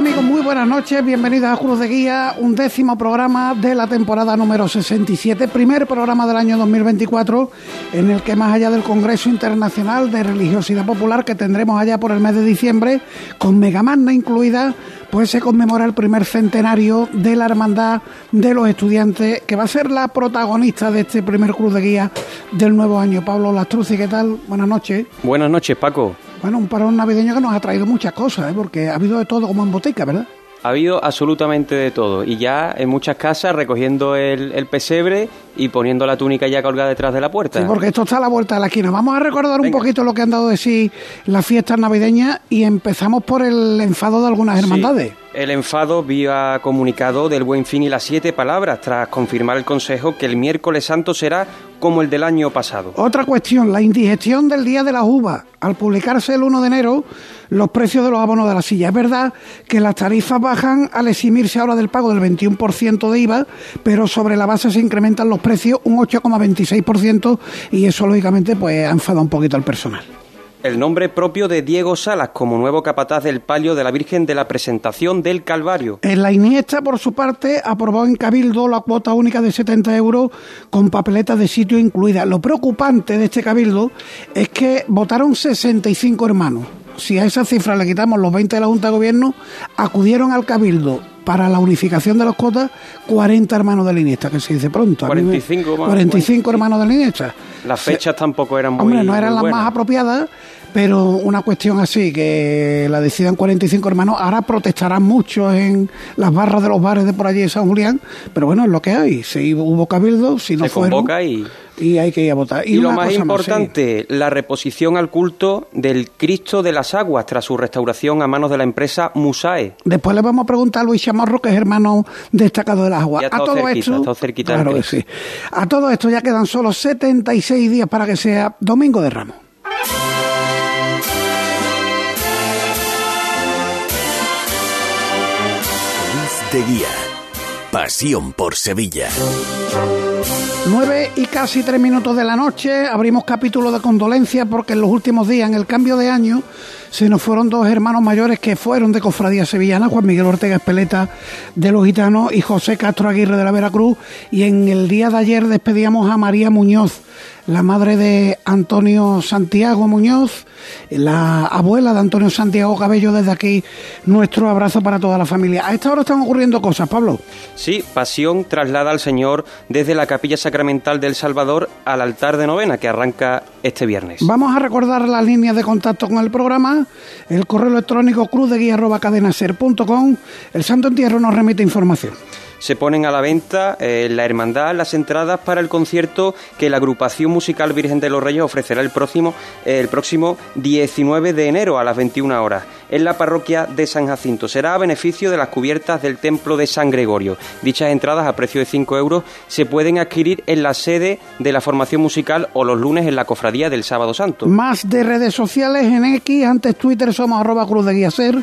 Amigos? Muy buenas noches. Bienvenidos a Cruz de Guía, un décimo programa de la temporada número 67, primer programa del año 2024, en el que más allá del Congreso Internacional de Religiosidad Popular que tendremos allá por el mes de diciembre, con Megamagna incluida, pues se conmemora el primer centenario de la Hermandad de los Estudiantes, que va a ser la protagonista de este primer Cruz de Guía del nuevo año. Pablo Lastruzzi, ¿qué tal? Buenas noches. Buenas noches, Paco. Bueno, un parón navideño que nos ha traído muchas cosas, ¿eh? porque ha habido de todo como en botica, ¿verdad? Ha habido absolutamente de todo y ya en muchas casas recogiendo el, el pesebre y poniendo la túnica ya colgada detrás de la puerta. Sí, porque esto está a la vuelta de la esquina. Vamos a recordar un poquito lo que han dado de sí las fiestas navideñas y empezamos por el enfado de algunas hermandades. Sí, el enfado vía comunicado del Buen Fin y las siete palabras tras confirmar el Consejo que el miércoles santo será como el del año pasado. Otra cuestión, la indigestión del Día de las Uvas. Al publicarse el 1 de enero los precios de los abonos de la silla. Es verdad que las tarifas bajan al eximirse ahora del pago del 21% de IVA, pero sobre la base se incrementan los precios un 8,26% y eso lógicamente pues ha enfadado un poquito al personal. El nombre propio de Diego Salas como nuevo capataz del palio de la Virgen de la Presentación del Calvario. En la Iniesta, por su parte, aprobó en Cabildo la cuota única de 70 euros con papeletas de sitio incluidas. Lo preocupante de este Cabildo es que votaron 65 hermanos. Si a esa cifra le quitamos los 20 de la Junta de Gobierno, acudieron al Cabildo para la unificación de las cuotas 40 hermanos de la Iniesta, que se dice pronto. A mí me- 45 más, 45 hermanos de la Iniesta. Las fechas tampoco eran muy Hombre, no eran las buenas. más apropiadas, pero una cuestión así, que la decidan 45 hermanos, ahora protestarán muchos en las barras de los bares de por allí de San Julián, pero bueno, es lo que hay. Si hubo cabildo, si no Se fueron, convoca y... y hay que ir a votar. Y, lo más importante, la reposición al culto del Cristo de las Aguas tras su restauración a manos de la empresa Musae. Después le vamos a preguntar a Luis Chamorro, que es hermano destacado de las aguas. A todo cerquita, esto, cerquita claro que sí. A todo esto ya quedan solo 76 días para que sea Domingo de Ramos. Cruz de Guía. Pasión por Sevilla. 9 y casi 3 minutos de la noche, abrimos capítulo de condolencia porque en los últimos días, en el cambio de año, se nos fueron dos hermanos mayores que fueron de cofradía sevillana, Juan Miguel Ortega Espeleta de los Gitanos y José Castro Aguirre de la Veracruz. Y en el día de ayer despedíamos a María Muñoz, la madre de Antonio Santiago Muñoz, la abuela de Antonio Santiago Cabello. Desde aquí, nuestro abrazo para toda la familia. A esta hora están ocurriendo cosas, Pablo. Sí, Pasión traslada al Señor desde la capilla sacramental del Salvador al altar de novena que arranca este viernes. Vamos a recordar las líneas de contacto con el programa, el correo electrónico cruzdeguía.cadenaser.com. El Santo Entierro nos remite información. Se ponen a la venta eh, en la hermandad las entradas para el concierto que la agrupación musical Virgen de los Reyes ofrecerá el próximo, eh, el próximo 19 de enero a las 21 horas en la parroquia de San Jacinto. Será a beneficio de las cubiertas del templo de San Gregorio. Dichas entradas a precio de 5 euros se pueden adquirir en la sede de la formación musical o los lunes en la cofradía del Sábado Santo. Más de redes sociales en X, antes Twitter somos arroba Cruz de Guía Ser.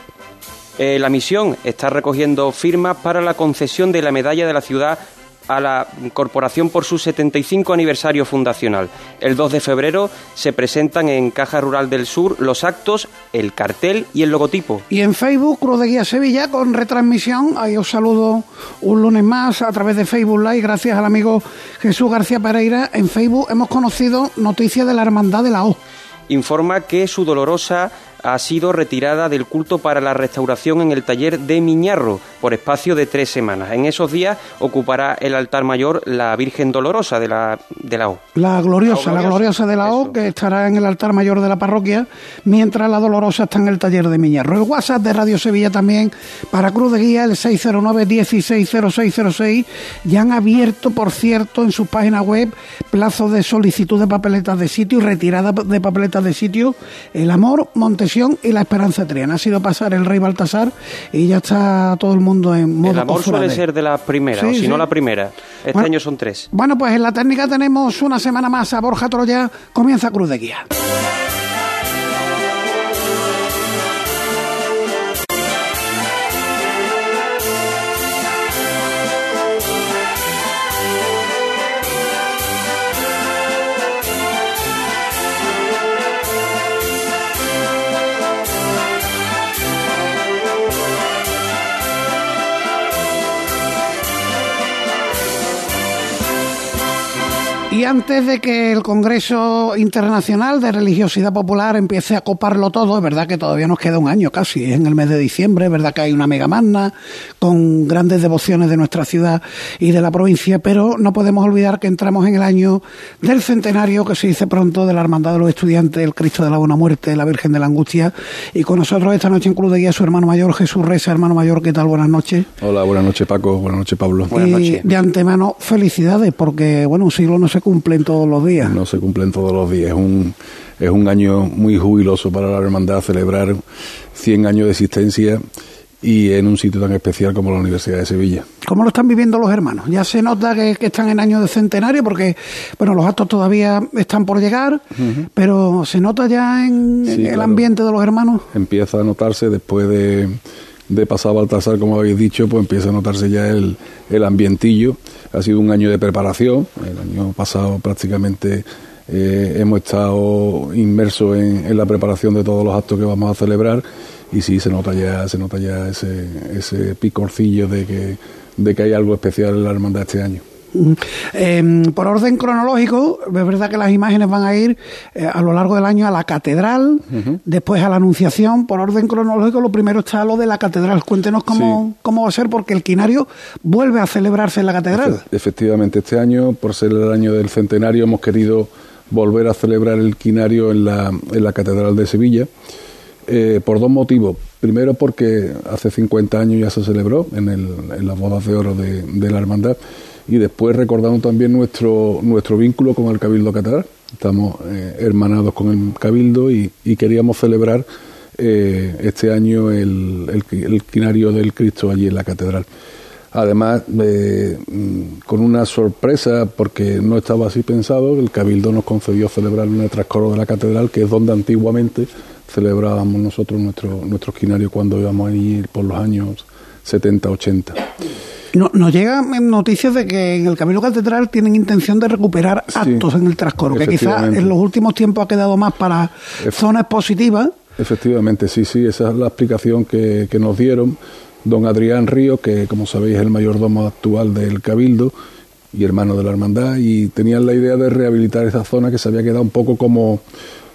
Eh, la misión está recogiendo firmas para la concesión de la medalla de la ciudad a la corporación por su 75 aniversario fundacional. El 2 de febrero se presentan en Caja Rural del Sur los actos, el cartel y el logotipo. Y en Facebook, Cruz de Guía Sevilla, con retransmisión. Ahí os saludo un lunes más a través de Facebook Live, gracias al amigo Jesús García Pereira. En Facebook hemos conocido noticias de la Hermandad de la O. Informa que su dolorosa ha sido retirada del culto para la restauración en el taller de Miñarro por espacio de tres semanas. En esos días ocupará el altar mayor la Virgen Dolorosa de la, de la O. La gloriosa, La la gloriosa de la O, Eso. que estará en el altar mayor de la parroquia, mientras la dolorosa está en el taller de Miñarro. El WhatsApp de Radio Sevilla también, para Cruz de Guía, el 609-160606. Ya han abierto, por cierto, en su página web, plazos de solicitud de papeletas de sitio y retirada de papeletas de sitio. El amor, Y la Esperanza Triana. Ha sido pasar el Rey Baltasar y ya está todo el mundo en modo El amor suele ser de las primeras, Sí, o si sí. no la primera. Este Bueno. año son tres. Bueno, pues en la técnica tenemos una semana más a Borja Troya. Comienza Cruz de Guía. Antes de que el Congreso Internacional de Religiosidad Popular empiece a coparlo todo, es verdad que todavía nos queda un año casi, es en el mes de diciembre, es verdad que hay una mega magna con grandes devociones de nuestra ciudad y de la provincia, pero no podemos olvidar que entramos en el año del centenario, que se dice pronto, de la Hermandad de los Estudiantes, el Cristo de la Buena Muerte, la Virgen de la Angustia, y con nosotros esta noche en Cruz de Guía su hermano mayor, Jesús Reza, hermano mayor, ¿qué tal? Buenas noches. Hola, buenas noches Paco, buenas noches Pablo. Buenas noches. de antemano, felicidades, porque bueno, un siglo no se cumplen todos los días. No se cumplen todos los días. Es un, es un año muy jubiloso para la hermandad celebrar 100 años de existencia y en un sitio tan especial como la Universidad de Sevilla. ¿Cómo lo están viviendo los hermanos? Ya se nota que, están en año de centenario porque, bueno, los actos todavía están por llegar, pero ¿se nota ya en, el ambiente de los hermanos? Empieza a notarse después de, de pasar Baltasar, como habéis dicho, pues empieza a notarse ya el, el ambientillo. Ha sido un año de preparación, el año pasado prácticamente eh, hemos estado inmersos en, la preparación de todos los actos que vamos a celebrar y sí se nota ya, se nota ya ese, ese picorcillo de que, de que hay algo especial en la hermandad este año. Em, por orden cronológico, es verdad que las imágenes van a ir eh, a lo largo del año a la catedral, después a la Anunciación. Por orden cronológico, lo primero está lo de la catedral. Cuéntenos cómo, cómo va a ser, porque el quinario vuelve a celebrarse en la catedral. efectivamente, este año, por ser el año del centenario, hemos querido volver a celebrar el quinario en la, en la Catedral de Sevilla, eh, por dos motivos. Primero porque hace 50 años ya se celebró en, el, en las bodas de oro de, la hermandad y después recordando también nuestro, nuestro vínculo con el Cabildo Catedral. Estamos eh, hermanados con el Cabildo y, queríamos celebrar eh, este año el, el, quinario del Cristo allí en la catedral. Además, eh, mm, con una sorpresa, porque no estaba así pensado, el Cabildo nos concedió celebrar en el trascoro de la catedral, que es donde antiguamente celebrábamos nosotros nuestro, nuestro esquinario cuando íbamos a ir por los años 70, 80. No, nos llegan noticias de que en el Cabildo Catedral tienen intención de recuperar actos en el trascoro, que quizás en los últimos tiempos ha quedado más para zonas positivas. Efectivamente, sí, sí, esa es la explicación que, que nos dieron don Adrián Río, que como sabéis es el mayordomo actual del Cabildo y hermano de la hermandad, y tenían la idea de rehabilitar esa zona que se había quedado un poco como,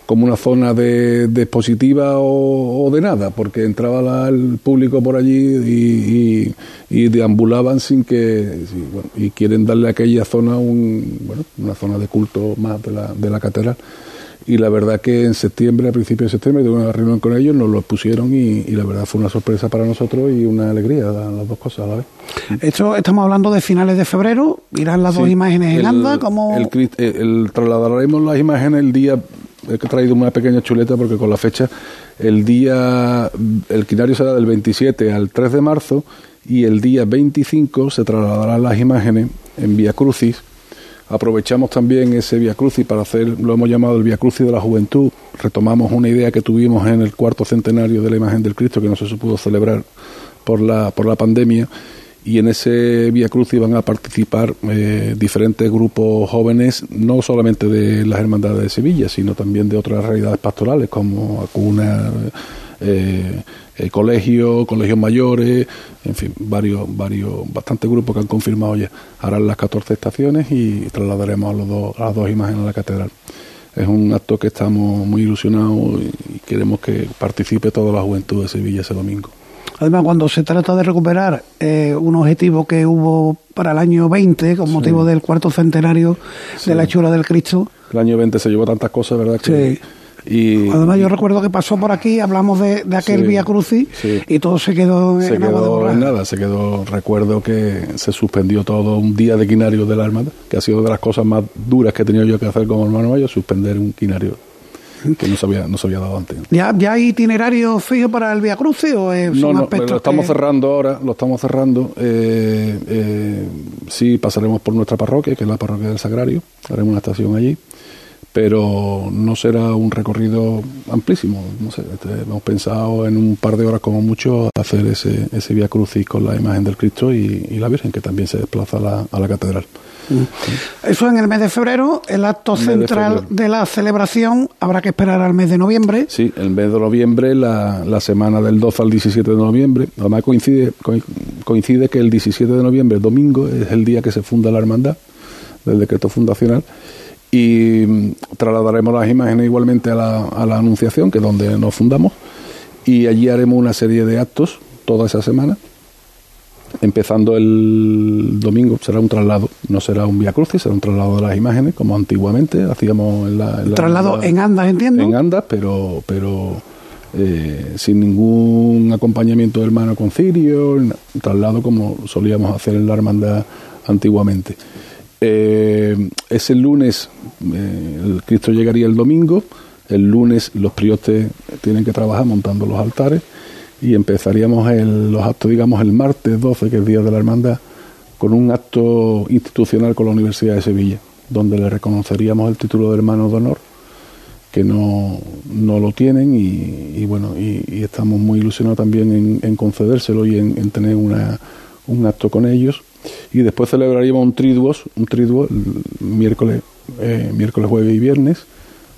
como una zona de, expositiva o, de nada, porque entraba el público por allí y, deambulaban sin que... y quieren darle a aquella zona un, bueno, una zona de culto más de la, de la catedral y la verdad que en septiembre, a principios de septiembre, tuve una reunión con ellos, nos lo pusieron y, la verdad fue una sorpresa para nosotros y una alegría, las dos cosas a la vez. Esto estamos hablando de finales de febrero, irán las dos imágenes en anda, como... El, el, trasladaremos las imágenes el día, he traído una pequeña chuleta porque con la fecha, el día, el quinario será del 27 al 3 de marzo y el día 25 se trasladarán las imágenes en Vía Crucis Aprovechamos también ese Via Crucis para hacer, lo hemos llamado el Via Crucis de la Juventud. Retomamos una idea que tuvimos en el cuarto centenario de la imagen del Cristo que no se pudo celebrar por la, por la pandemia. Y en ese Via Crucis van a participar eh, diferentes grupos jóvenes, no solamente de las hermandades de Sevilla, sino también de otras realidades pastorales como Acuna, eh, eh, colegios, colegios mayores, en fin, varios, varios, bastantes grupos que han confirmado ya. Harán las 14 estaciones y trasladaremos a, los dos, a las dos imágenes a la catedral. Es un acto que estamos muy ilusionados y queremos que participe toda la juventud de Sevilla ese domingo. Además, cuando se trata de recuperar eh, un objetivo que hubo para el año 20, con motivo del cuarto centenario de la hechura del Cristo. El año 20 se llevó tantas cosas, ¿verdad? Que, sí y, Además, yo recuerdo que pasó por aquí, hablamos de, aquel Vía Crucis y todo se quedó se en quedó en nada. Se quedó, recuerdo que se suspendió todo un día de quinario de la Armada, que ha sido de las cosas más duras que he tenido yo que hacer como hermano mayor, suspender un quinario que no se había, no se había dado antes. ¿Ya, ¿Ya hay itinerario fijo para el Vía Crucis o es no, no, lo estamos cerrando ahora, lo estamos cerrando. Eh, eh, sí, pasaremos por nuestra parroquia, que es la parroquia del Sagrario, haremos una estación allí pero no será un recorrido amplísimo. No sé, este, hemos pensado en un par de horas como mucho hacer ese, ese Via Crucis con la imagen del Cristo y, la Virgen, que también se desplaza a la, catedral. Mm. Eso en el mes de febrero, el acto central de, la celebración habrá que esperar al mes de noviembre. Sí, el mes de noviembre, la, la semana del 12 al 17 de noviembre. Además coincide, coincide que el 17 de noviembre, domingo, es el día que se funda la hermandad del decreto fundacional y mm, trasladaremos las imágenes igualmente a la, a la Anunciación, que es donde nos fundamos, y allí haremos una serie de actos toda esa semana. Empezando el domingo será un traslado, no será un vía crucis, será un traslado de las imágenes, como antiguamente hacíamos en la. En traslado en andas, entiendo. En andas, pero, pero eh, sin ningún acompañamiento del hermano concilio, traslado como solíamos hacer en la hermandad antiguamente. Eh, ese lunes, eh, Cristo llegaría el domingo, el lunes los priostes tienen que trabajar montando los altares y empezaríamos el, los actos, digamos, el martes 12, que es Día de la Hermandad, con un acto institucional con la Universidad de Sevilla, donde le reconoceríamos el título de hermano de honor que no, no lo tienen y, bueno, y, estamos muy ilusionados también en, concedérselo y en, tener una, un acto con ellos. Y después celebraríamos un triduos, un triduo miércoles, eh, miércoles, jueves y viernes,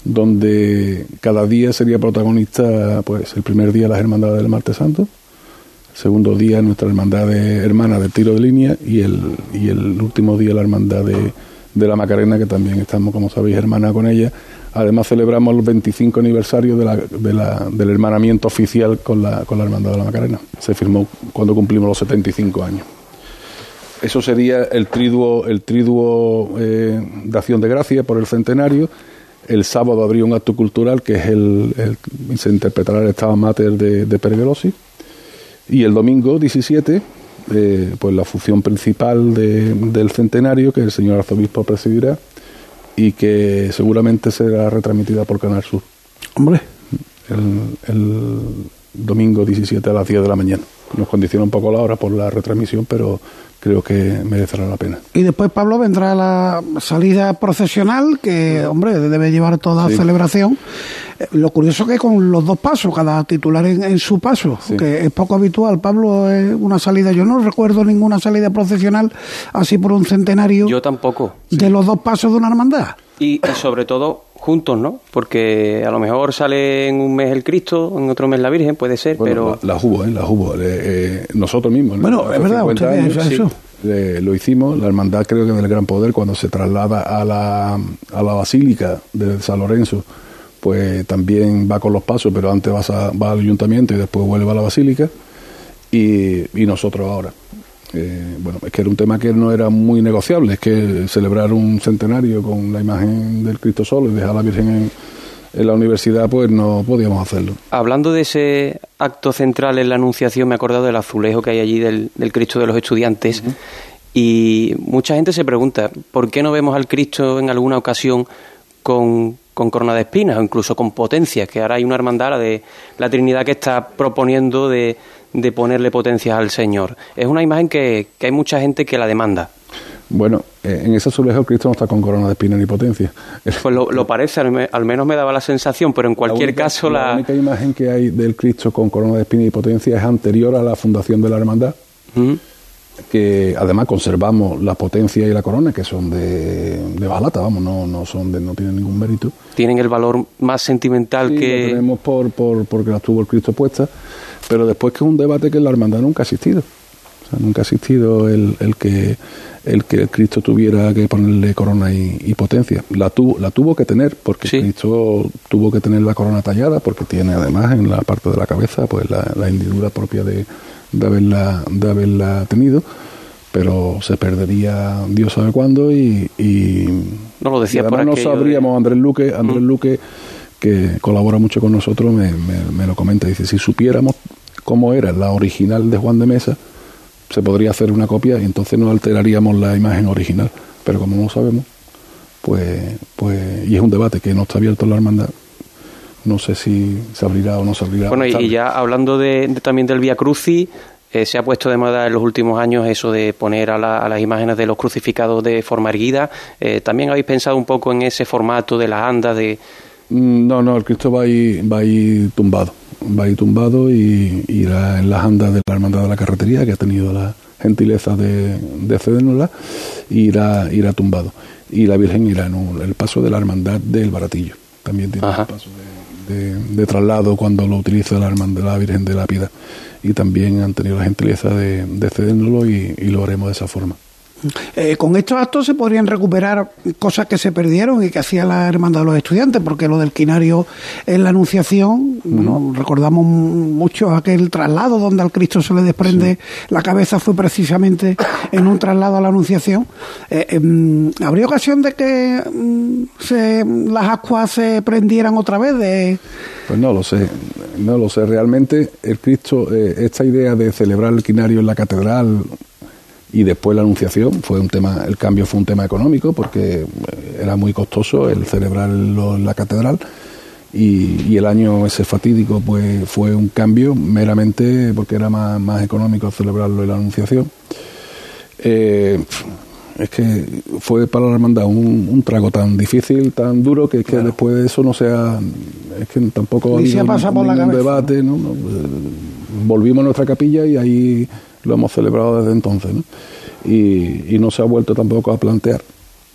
donde cada día sería protagonista, pues el primer día las hermandades del Martes Santo, el segundo día nuestra hermandad de, hermana de tiro de línea y el, y el último día la hermandad de, de la Macarena, que también estamos, como sabéis, hermana con ella, Además celebramos el 25 aniversario de la, de la, del hermanamiento oficial con la, con la Hermandad de la Macarena. Se firmó cuando cumplimos los 75 años. Eso sería el triduo, el triduo eh, de acción de gracia por el centenario. El sábado habría un acto cultural que es el, se interpretará el Estado Mater de, de Pergelosi. Y el domingo 17, eh, pues la función principal del centenario que el señor arzobispo presidirá y que seguramente será retransmitida por Canal Sur. Hombre. El, domingo 17 a las 10 de la mañana. Nos condiciona un poco la hora por la retransmisión, pero creo que merecerá la pena. Y después, Pablo, vendrá la salida procesional, que, hombre, debe llevar toda celebración. Eh, lo curioso que con los dos pasos, cada titular en, su paso, que es poco habitual. Pablo, es una salida, yo no recuerdo ninguna salida procesional así por un centenario. Yo tampoco. De los dos pasos de una hermandad. Y, sobre todo juntos, ¿no? Porque a lo mejor sale en un mes el Cristo, en otro mes la Virgen, puede ser, pero... La, hubo, ¿eh? La hubo. Eh, nosotros mismos. Bueno, es verdad, eso. lo hicimos, la hermandad creo que del Gran Poder, cuando se traslada a la, a la Basílica de San Lorenzo, pues también va con los pasos, pero antes va, va al ayuntamiento y después vuelve a la Basílica, y, y nosotros ahora. Eh, bueno, es que era un tema que no era muy negociable, es que celebrar un centenario con la imagen del Cristo solo y dejar a la Virgen en, la universidad, pues no podíamos hacerlo. Hablando de ese acto central en la Anunciación, me he acordado del azulejo que hay allí del, Cristo de los estudiantes. Y mucha gente se pregunta, ¿por qué no vemos al Cristo en alguna ocasión con, con corona de espinas o incluso con potencias? Que ahora hay una hermandad de la Trinidad que está proponiendo de, de ponerle potencias al Señor. Es una imagen que, hay mucha gente que la demanda. Bueno, eh, en ese azulejo Cristo no está con corona de espina ni potencia. Pues lo, parece, al, menos me daba la sensación, pero en cualquier caso la... La única imagen que hay del Cristo con corona de espina y potencia es anterior a la fundación de la hermandad, que además conservamos la potencia y la corona, que son de, de balata, vamos, no, no, son de, no tienen ningún mérito. Tienen el valor más sentimental sí, que... Lo tenemos por, por, porque las tuvo el Cristo puesta pero después que es un debate que en la hermandad nunca ha existido. O sea, nunca ha existido el, el que el que Cristo tuviera que ponerle corona y, potencia. La tuvo, la tuvo que tener, porque Cristo tuvo que tener la corona tallada, porque tiene además en la parte de la cabeza pues la, la hendidura propia de, de, haberla, de haberla tenido, pero se perdería Dios sabe cuándo y, no lo decía por no sabríamos, Andrés Luque, Andrés Luque que colabora mucho con nosotros, me, me, lo comenta. Dice, si supiéramos cómo era la original de Juan de Mesa, se podría hacer una copia y entonces no alteraríamos la imagen original. Pero como no sabemos, pues, pues, y es un debate que no está abierto en la hermandad, no sé si se abrirá o no se abrirá. Bueno, y, ya hablando de, también del Via Cruci, eh, se ha puesto de moda en los últimos años eso de poner a, las imágenes de los crucificados de forma erguida. Eh, ¿También habéis pensado un poco en ese formato de las andas, de, Mm, no, no, el Cristo va ahí, va ahí tumbado. Va ahí tumbado y irá en las andas de la Hermandad de la Carretería, que ha tenido la gentileza de, de cedérnosla, irá, irá tumbado. Y la Virgen irá en el paso de la Hermandad del Baratillo. También tiene un paso de, traslado cuando lo utiliza la Hermandad de la Virgen de la. Y también han tenido la gentileza de, de cedérnoslo y, lo haremos de esa forma. Eh, con estos actos se podrían recuperar cosas que se perdieron y que hacía la Hermandad de los Estudiantes, porque lo del quinario en la Anunciación, bueno, recordamos mucho aquel traslado donde al Cristo se le desprende la cabeza, fue precisamente en un traslado a la Anunciación. Eh, em, ¿Habría ocasión de que mm, se, las ascuas se prendieran otra vez? De... Pues no lo sé, no lo sé. Realmente el Cristo, eh, esta idea de celebrar el quinario en la catedral y después la anunciación fue un tema el cambio fue un tema económico porque eh, era muy costoso el celebrarlo en la catedral y, el año ese fatídico pues fue un cambio meramente porque era más, más económico celebrarlo en la anunciación eh, es que fue para la hermandad un, trago tan difícil, tan duro, que, que después de eso no sea. Es que tampoco ha habido debate. ¿no? Volvimos a nuestra capilla y ahí lo hemos celebrado desde entonces, ¿no? Y, no se ha vuelto tampoco a plantear.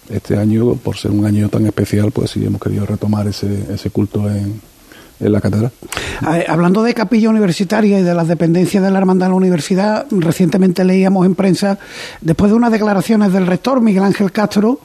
Este año, por ser un año tan especial, pues sí hemos querido retomar ese, ese culto en, en la catedral. Hablando de capilla universitaria y de las dependencias de la hermandad de la universidad, recientemente leíamos en prensa, después de unas declaraciones del rector Miguel Ángel Castro,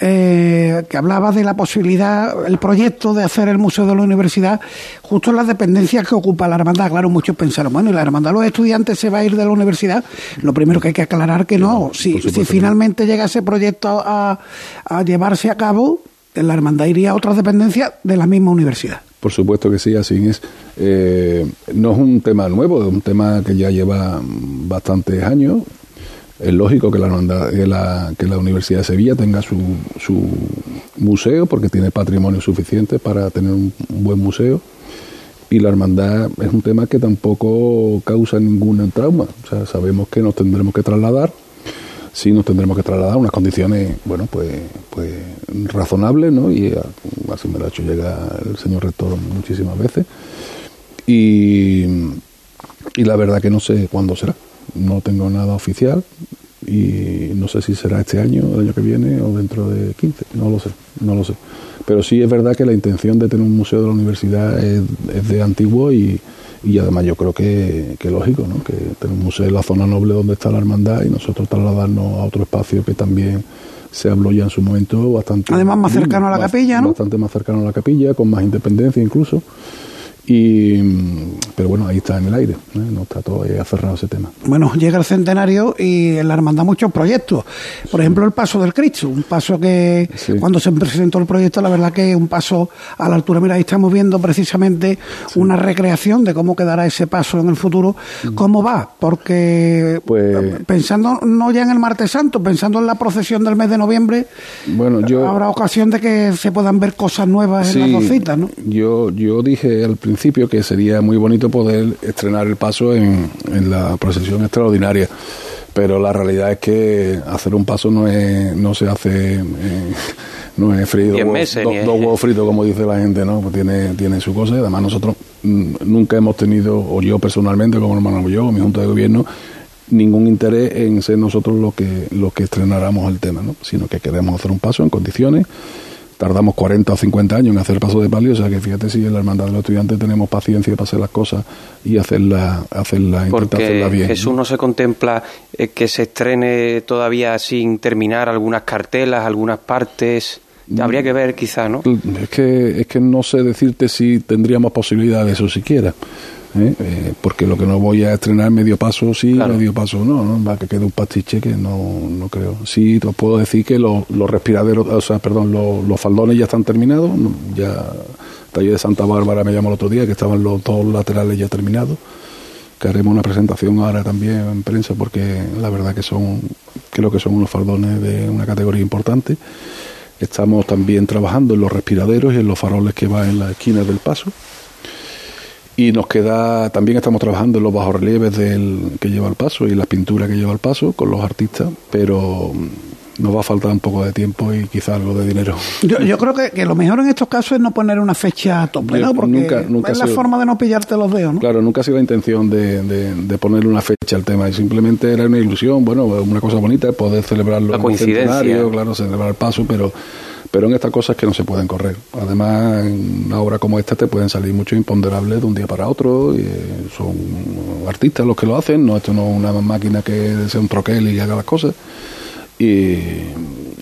eh, que hablaba de la posibilidad, el proyecto de hacer el museo de la universidad justo en las dependencias que ocupa la hermandad. Claro, muchos pensaron, bueno, ¿y la hermandad de los estudiantes se va a ir de la universidad? Lo primero que hay que aclarar que no. Si, si finalmente llega ese proyecto a, a llevarse a cabo, la hermandad iría a otras dependencias de la misma universidad. Por supuesto que sí, así es. Eh, no es un tema nuevo, es un tema que ya lleva bastantes años. Es lógico que la, que que la Universidad de Sevilla tenga su, su museo, porque tiene patrimonio suficiente para tener un, buen museo. Y la hermandad es un tema que tampoco causa ningún trauma. O sea, sabemos que nos tendremos que trasladar sí nos tendremos que trasladar a unas condiciones, bueno, pues, pues razonables, ¿no? Y así me lo ha hecho llegar el señor rector muchísimas veces. Y, y la verdad que no sé cuándo será. No tengo nada oficial y no sé si será este año, el año que viene o dentro de 15, no lo sé, no lo sé. Pero sí es verdad que la intención de tener un museo de la universidad es, es de antiguo y, y además yo creo que, que lógico, ¿no? que tenemos un museo en la zona noble donde está la hermandad y nosotros trasladarnos a otro espacio que también se habló ya en su momento bastante... Además más cercano a la capilla, ¿no? Bastante más cercano a la capilla, con más independencia incluso. Y, pero bueno, ahí está en el aire, ¿eh? no está todavía cerrado ese tema. Bueno, llega el centenario y en la hermandad muchos proyectos. Por ejemplo, el paso del Cristo, un paso que cuando se presentó el proyecto, la verdad que es un paso a la altura. Mira, ahí estamos viendo precisamente una recreación de cómo quedará ese paso en el futuro. Mm. ¿Cómo va? Porque pues, pensando no ya en el martes santo, pensando en la procesión del mes de noviembre, bueno, yo, habrá ocasión de que se puedan ver cosas nuevas en las dos citas, ¿no? Yo, yo dije al principio principio que sería muy bonito poder estrenar el paso en, la procesión extraordinaria. Pero la realidad es que hacer un paso no es no se hace eh, no es frío dos, huevos fritos como dice la gente no pues tiene tiene su cosa y además nosotros mm, nunca hemos tenido o yo personalmente como hermano yo o mi junta de gobierno ningún interés en ser nosotros los que los que estrenáramos el tema no sino que queremos hacer un paso en condiciones tardamos 40 o 50 años en hacer paso de palio, o sea que fíjate si en la hermandad de los estudiantes tenemos paciencia para hacer las cosas y hacerla, hacerla intentar hacerla bien. Jesús no se contempla eh, que se estrene todavía sin terminar algunas cartelas, algunas partes. Habría que ver quizá, ¿no? Es que, es que no sé decirte si tendríamos posibilidad de eso siquiera. ¿Eh? Eh, porque lo que no voy a estrenar medio paso sí, medio paso no, ¿no? Va que quede un pastiche que no, no creo. Sí, te puedo decir que los, los respiraderos, o sea, perdón, los, los faldones ya están terminados, ya taller de Santa Bárbara me llamó el otro día que estaban los dos laterales ya terminados que haremos una presentación ahora también en prensa porque la verdad que son creo que son unos faldones de una categoría importante estamos también trabajando en los respiraderos y en los faroles que van en las esquinas del paso y nos queda, también estamos trabajando en los bajorrelieves del, que lleva el paso y la pintura que lleva el paso con los artistas, pero nos va a faltar un poco de tiempo y quizá algo de dinero. Yo, yo creo que, que, lo mejor en estos casos es no poner una fecha tope, ¿no? Porque nunca, nunca es la forma de no pillarte los dedos, ¿no? Claro, nunca ha sido la intención de, de, de ponerle una fecha al tema, y simplemente era una ilusión, bueno, una cosa bonita, poder celebrarlo la coincidencia. claro, celebrar el paso, pero pero en estas cosas que no se pueden correr. Además, en una obra como esta te pueden salir muchos imponderables de un día para otro, y eh, son artistas los que lo hacen, no esto no es una máquina que sea un troquel y haga las cosas. y,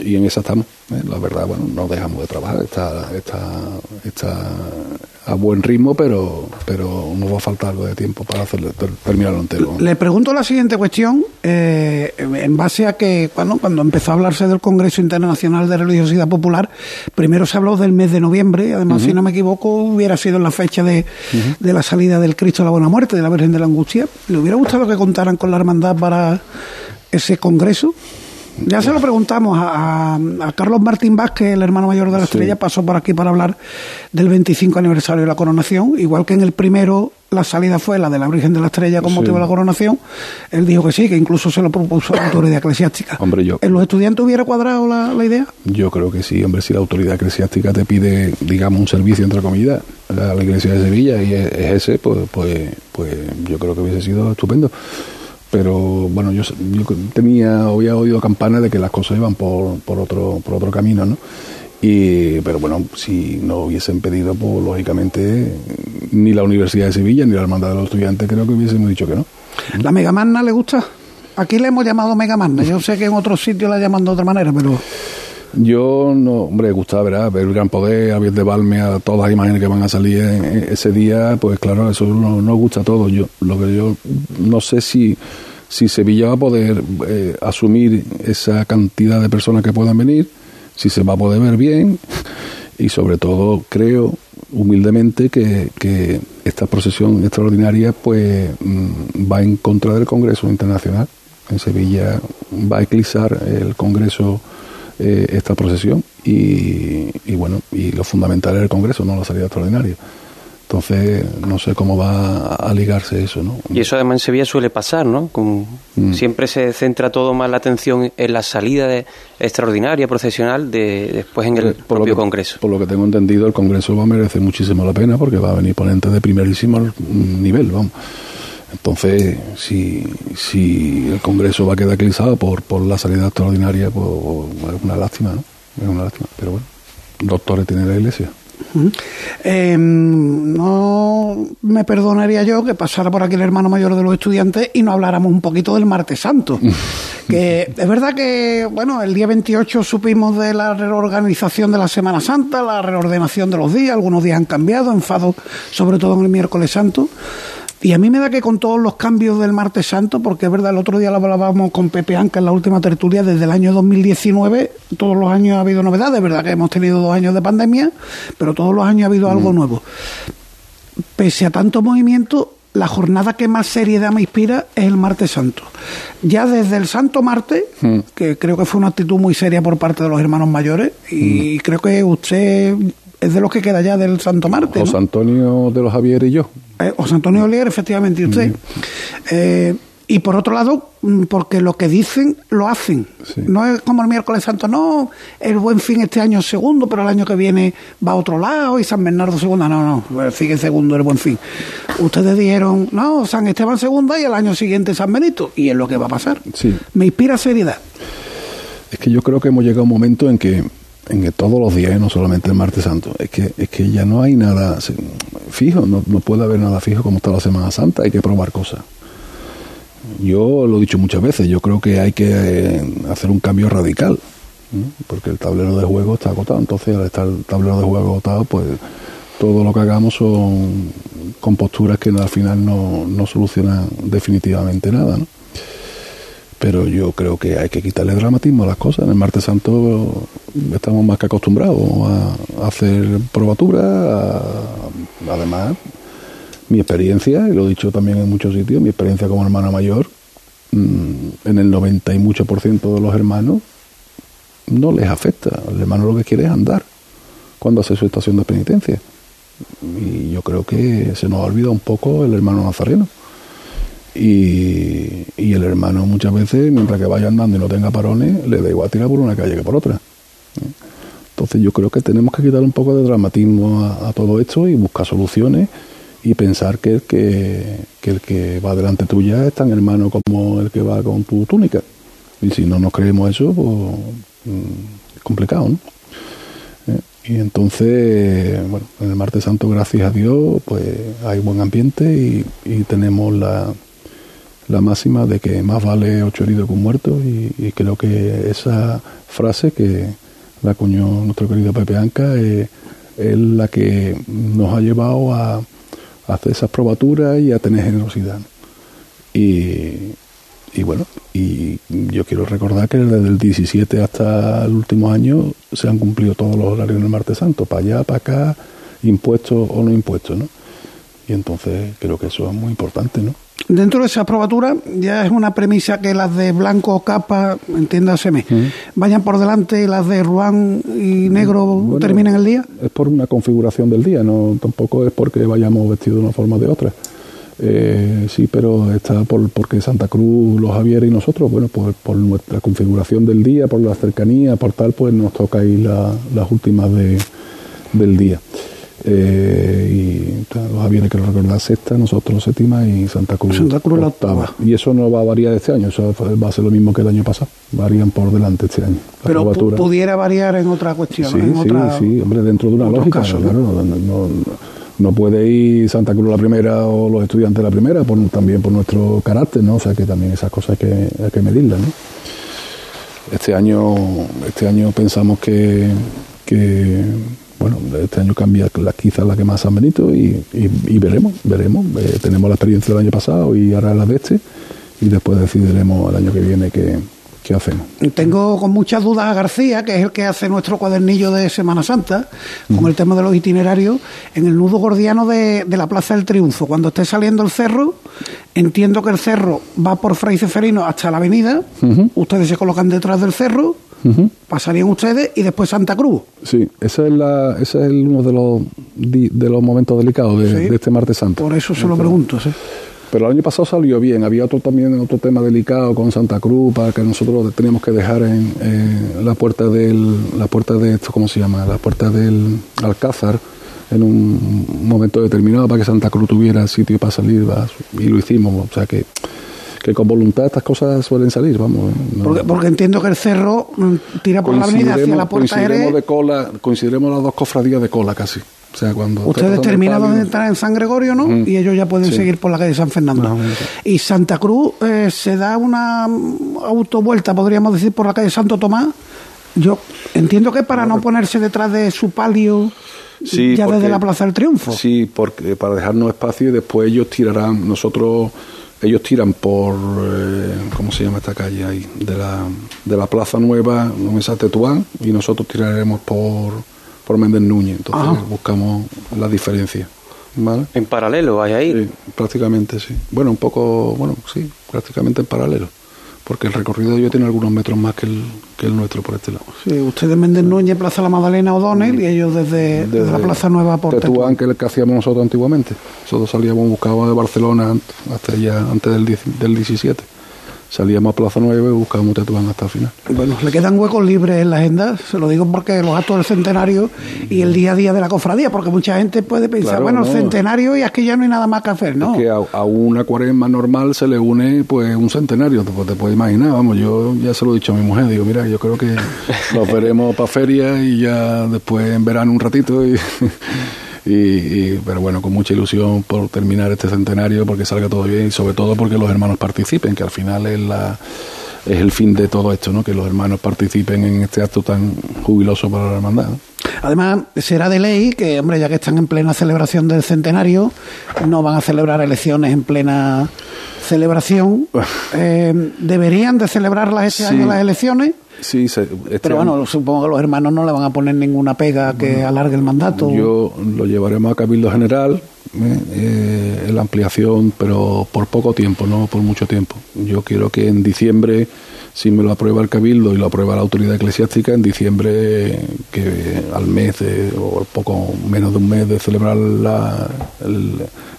y en esa estamos. ¿Eh? La verdad, bueno, no dejamos de trabajar, está, está, está a buen ritmo, pero, pero nos va a faltar algo de tiempo para hacerlo, ter- terminarlo entero. Le pregunto la siguiente cuestión, eh, en base a que bueno, cuando empezó a hablarse del Congreso Internacional de Religiosidad Popular, primero se habló del mes de noviembre, además, si no me equivoco, hubiera sido en la fecha de, de la salida del Cristo a la Buena Muerte, de la Virgen de la Angustia. ¿Le hubiera gustado que contaran con la hermandad para ese Congreso? Ya se lo preguntamos a, Carlos Martín Vázquez, el hermano mayor de la Sí. estrella, pasó por aquí para hablar del 25 aniversario de la coronación, igual que en el primero la salida fue la de la Virgen de la Estrella con Sí. motivo de la coronación, él dijo que sí, que incluso se lo propuso a la autoridad eclesiástica. Hombre, yo- ¿En los estudiantes hubiera cuadrado la, la idea? Yo creo que sí, hombre, si la autoridad eclesiástica te pide, digamos, un servicio, entre comillas, a la iglesia de Sevilla y es, es ese, pues, pues, pues yo creo que hubiese sido estupendo. Pero bueno, yo, yo tenía, había oído campanas de que las cosas iban por, por, otro, por otro camino, ¿no? Y, pero bueno, si no hubiesen pedido, pues lógicamente ni la Universidad de Sevilla ni la Hermandad de los Estudiantes creo que hubiésemos dicho que no. ¿La Megamanna le gusta? Aquí le hemos llamado Megamanna, yo sé que en otros sitios la llaman de otra manera, pero Yo no, hombre, gustaba verá, ver el gran poder, a Biel de Balme, a todas las imágenes que van a salir en- ese día, pues claro, eso no- nos gusta a todos. Yo, lo que yo no sé si, si Sevilla va a poder eh, asumir esa cantidad de personas que puedan venir, si se va a poder ver bien, y sobre todo creo humildemente que, que esta procesión extraordinaria pues mm, va en contra del Congreso Internacional. En Sevilla va a eclipsar el Congreso eh, esta procesión y, y bueno, y lo fundamental es el Congreso, no la salida extraordinaria. Entonces, no sé cómo va a ligarse eso, ¿no? Y eso además en Sevilla suele pasar, ¿no? Con- Mm. Siempre se centra todo más la atención en la salida de- extraordinaria, procesional, de, después en el Por propio que- Congreso. Por lo que tengo entendido, el Congreso va a merecer muchísimo la pena porque va a venir ponentes de primerísimo nivel, vamos. Entonces, si, si el Congreso va a quedar eclipsado por, por la salida extraordinaria, pues es una lástima, ¿no? Es una lástima, pero bueno, doctores tiene la Iglesia. Eh, no me perdonaría yo que pasara por aquí el hermano mayor de los estudiantes y no habláramos un poquito del martes santo. que es verdad que, bueno, el día 28 supimos de la reorganización de la Semana Santa, la reordenación de los días, algunos días han cambiado, enfado sobre todo en el miércoles santo. Y a mí me da que con todos los cambios del martes santo, porque es verdad, el otro día lo hablábamos con Pepe Anca en la última tertulia, desde el año 2019, todos los años ha habido novedades, es verdad que hemos tenido dos años de pandemia, pero todos los años ha habido algo nuevo. Pese a tanto movimiento, la jornada que más seriedad me inspira es el martes santo. Ya desde el santo martes, que creo que fue una actitud muy seria por parte de los hermanos mayores, y creo que usted es de los que queda ya del santo martes. ¿no? José Antonio de los Javier y yo. Eh, José Antonio Olier, efectivamente, y usted. Eh, y por otro lado, mm, porque lo que dicen, lo hacen. Sí. No es como el miércoles santo, no, el buen fin este año es segundo, pero el año que viene va a otro lado y San Bernardo segunda. No, no, sigue segundo el buen fin. Ustedes dijeron, no, San Esteban segunda y el año siguiente San Benito. Y es lo que va a pasar. Sí. Me inspira seriedad. Es que yo creo que hemos llegado a un momento en que, en que todos los días, no solamente el martes santo, es que, es que ya no hay nada fijo, no, no puede haber nada fijo como está la Semana Santa, hay que probar cosas. Yo lo he dicho muchas veces, yo creo que hay que eh, hacer un cambio radical, porque el tablero de juego está agotado, entonces al estar el tablero de juego agotado, pues todo lo que hagamos son con posturas que al final no, no solucionan definitivamente nada, ¿no? Pero yo creo que hay que quitarle dramatismo a las cosas. En el Martes Santo estamos más que acostumbrados a, hacer probaturas. además, mi experiencia, y lo he dicho también en muchos sitios, mi experiencia como hermana mayor, mm, en el 90 y mucho por ciento de los hermanos no les afecta. El hermano lo que quiere es andar cuando hace su estación de penitencia. Y yo creo que se nos ha olvidado un poco el hermano nazareno. Y, y el hermano muchas veces, mientras que vaya andando y no tenga parones, le da igual tirar por una calle que por otra. Entonces yo creo que tenemos que quitar un poco de dramatismo a, todo esto y buscar soluciones y pensar que el que, que el que va delante tuya es tan hermano como el que va con tu túnica. Y si no nos creemos eso, pues mm, es complicado, ¿no? Eh, Y entonces, bueno, en el Martes Santo, gracias a Dios, pues hay buen ambiente y, y tenemos la, la máxima de que más vale ocho heridos que un muerto y, creo que esa frase que la acuñó nuestro querido Pepe Anca es la que nos ha llevado a, hacer esas probaturas y a tener generosidad. Y, y bueno, y yo quiero recordar que desde el 17 hasta el último año se han cumplido todos los horarios en el Martes Santo, para allá, para acá, impuestos o no impuestos, ¿no? Y entonces creo que eso es muy importante, ¿no? Dentro de esa probatura ya es una premisa que las de blanco capa, entiéndaseme, vayan por delante y las de ruán y negro terminen el día. Es por una configuración del día, no tampoco es porque vayamos vestidos de una forma o de otra. Eh, sí, pero está por, porque Santa Cruz, los Javier y nosotros, bueno, pues por nuestra configuración del día, por la cercanía, por tal, pues nos toca ir las últimas de, del día. Eh, y los aviones que recordar sexta, nosotros séptima y Santa Cruz, Santa Cruz la octava. Y eso no va a variar este año, eso va a ser lo mismo que el año pasado, varían por delante este año. Pero pudiera variar en otra cuestión. Sí, sí, sí, hombre, dentro de una lógica, ¿no? puede ir Santa Cruz la primera o los estudiantes la primera, por, también por nuestro carácter, ¿no? O sea que también esas cosas hay que, hay que medirlas, ¿no? Este año, este año pensamos que, que bueno, este año cambia la, quizás la que más han venido y, veremos, veremos. Eh, tenemos la experiencia del año pasado y ahora la de este y después decidiremos el año que viene qué, qué hacemos. Tengo con muchas dudas a García, que es el que hace nuestro cuadernillo de Semana Santa, con el tema de los itinerarios, en el nudo gordiano de, la Plaza del Triunfo. Cuando esté saliendo el cerro, entiendo que el cerro va por Fray Ceferino hasta la avenida, ustedes se colocan detrás del cerro, pasarían ustedes y después Santa Cruz. Sí, ese es, la, ese es uno de los, de los momentos delicados de, este martes santo. Por eso se lo pregunto, sí. Pero el año pasado salió bien, había otro también otro tema delicado con Santa Cruz para que nosotros teníamos que dejar en, la puerta del la puerta de esto cómo se llama, la puerta del Alcázar en un momento determinado para que Santa Cruz tuviera sitio para salir y lo hicimos, o sea que que con voluntad estas cosas suelen salir, vamos. ¿eh? Porque, entiendo que el cerro mm, tira por la avenida hacia la puerta coincidiremos de cola, coincidiremos las dos cofradías de cola casi. O sea, cuando Ustedes terminan de entrar en San Gregorio, ¿no? Y ellos ya pueden seguir por la calle San Fernando. y Santa Cruz eh, se da una autovuelta, podríamos decir, por la calle Santo Tomás. Yo entiendo que para no ponerse detrás de su palio ya desde la Plaza del Triunfo. Sí, porque para dejarnos espacio y después ellos tirarán. Nosotros ellos tiran por, eh, ¿cómo se llama esta calle ahí? De la, de la Plaza Nueva, Mesa Tetuán, y nosotros tiraremos por, por Méndez Núñez. Entonces buscamos la diferencia. ¿vale? ¿En paralelo hay ahí? Sí, prácticamente sí. Bueno, un poco, bueno, sí, prácticamente en paralelo porque el recorrido de ellos tiene algunos metros más que el, que el nuestro por este lado. Sí, ustedes Méndez Núñez, Plaza La Magdalena O'Donnell y ellos desde, la Plaza Nueva por Tetuán, que es el que hacíamos nosotros antiguamente. Nosotros salíamos buscábamos de Barcelona hasta ya antes del, del 17 salíamos a Plaza Nueva y buscábamos Tetuán hasta el final. Bueno, le quedan huecos libres en la agenda, se lo digo porque los actos del centenario y el día a día de la cofradía, porque mucha gente puede pensar, bueno, el centenario y es que ya no hay nada más que hacer, ¿no? Es que a, una cuaresma normal se le une pues un centenario, pues te puedes imaginar, vamos, yo ya se lo he dicho a mi mujer, digo, mira, yo creo que nos veremos para feria y ya después en verano un ratito y... Y, pero bueno, con mucha ilusión por terminar este centenario, porque salga todo bien y sobre todo porque los hermanos participen, que al final es la es el fin de todo esto, ¿no? Que los hermanos participen en este acto tan jubiloso para la hermandad. Además, será de ley que, hombre, ya que están en plena celebración del centenario, no van a celebrar elecciones en plena celebración. Eh, ¿Deberían de celebrarlas este año las elecciones? Sí, este pero bueno, supongo que los hermanos no le van a poner ninguna pega que alargue el mandato. Yo lo llevaremos a Cabildo General, ¿eh? eh, la ampliación, pero por poco tiempo, no por mucho tiempo. Yo quiero que en diciembre, si me lo aprueba el Cabildo y lo aprueba la autoridad eclesiástica, en diciembre, que al mes o poco menos de un mes de celebrar la,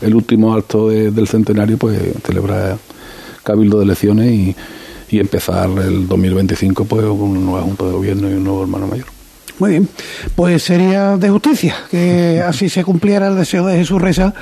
el, último acto del centenario, pues celebrar Cabildo de elecciones y y empezar el 2025 pues con una nueva junta de gobierno y un nuevo hermano mayor. Muy bien, pues sería de justicia que así se cumpliera el deseo de Jesús Reza.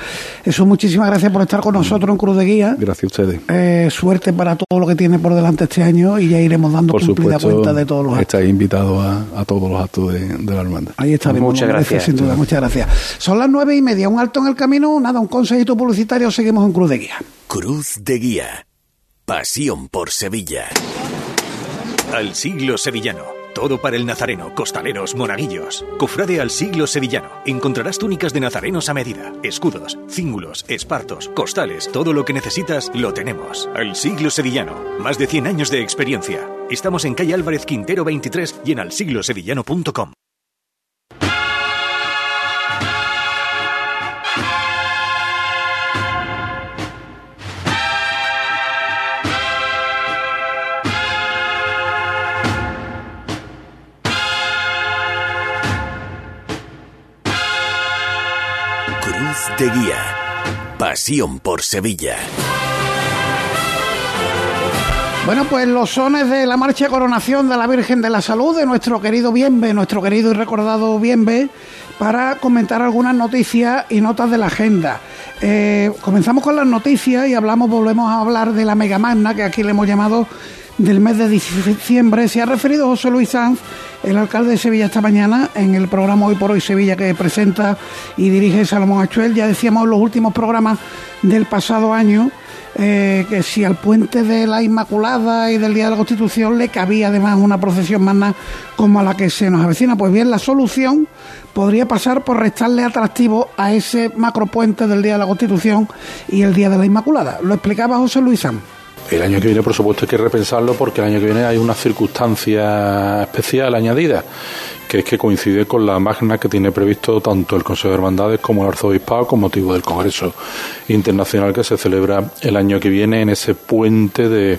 Eso, muchísimas gracias por estar con nosotros en Cruz de Guía. Gracias a ustedes. Eh, suerte para todo lo que tiene por delante este año y ya iremos dando por cumplida cuenta de todos los actos. Estáis invitados a, todos los actos de, la hermandad. Ahí estaremos. Muchas gracias. Sin duda, muchas gracias. Son las nueve y media, un alto en el camino, nada, un consejito publicitario, seguimos en Cruz de Guía. Cruz de Guía. Pasión por Sevilla. Al siglo sevillano. Todo para el nazareno, costaleros, monaguillos. Cofrade al siglo sevillano. Encontrarás túnicas de nazarenos a medida, escudos, cíngulos, espartos, costales, todo lo que necesitas lo tenemos. Al siglo sevillano. Más de 100 años de experiencia. Estamos en calle Álvarez Quintero 23 y en alsiglosevillano.com. De Guía. Pasión por Sevilla. Bueno, pues los sones de la marcha de coronación de la Virgen de la Salud de nuestro querido Bienve, nuestro querido y recordado Bienve, para comentar algunas noticias y notas de la agenda. Eh, comenzamos con las noticias y hablamos, volvemos a hablar de la Mega Magna, que aquí le hemos llamado del mes de diciembre. Se ha referido José Luis Sanz, el alcalde de Sevilla esta mañana, en el programa Hoy por Hoy Sevilla que presenta y dirige Salomón Achuel. Ya decíamos en los últimos programas del pasado año eh, que si al puente de la Inmaculada y del Día de la Constitución le cabía además una procesión magna como a la que se nos avecina. Pues bien, la solución podría pasar por restarle atractivo a ese macropuente del Día de la Constitución y el Día de la Inmaculada. Lo explicaba José Luis Sanz. El año que viene, por supuesto, hay que repensarlo porque el año que viene hay una circunstancia especial añadida, que es que coincide con la magna que tiene previsto tanto el Consejo de Hermandades como el Arzobispado con motivo del Congreso Internacional que se celebra el año que viene en ese puente de,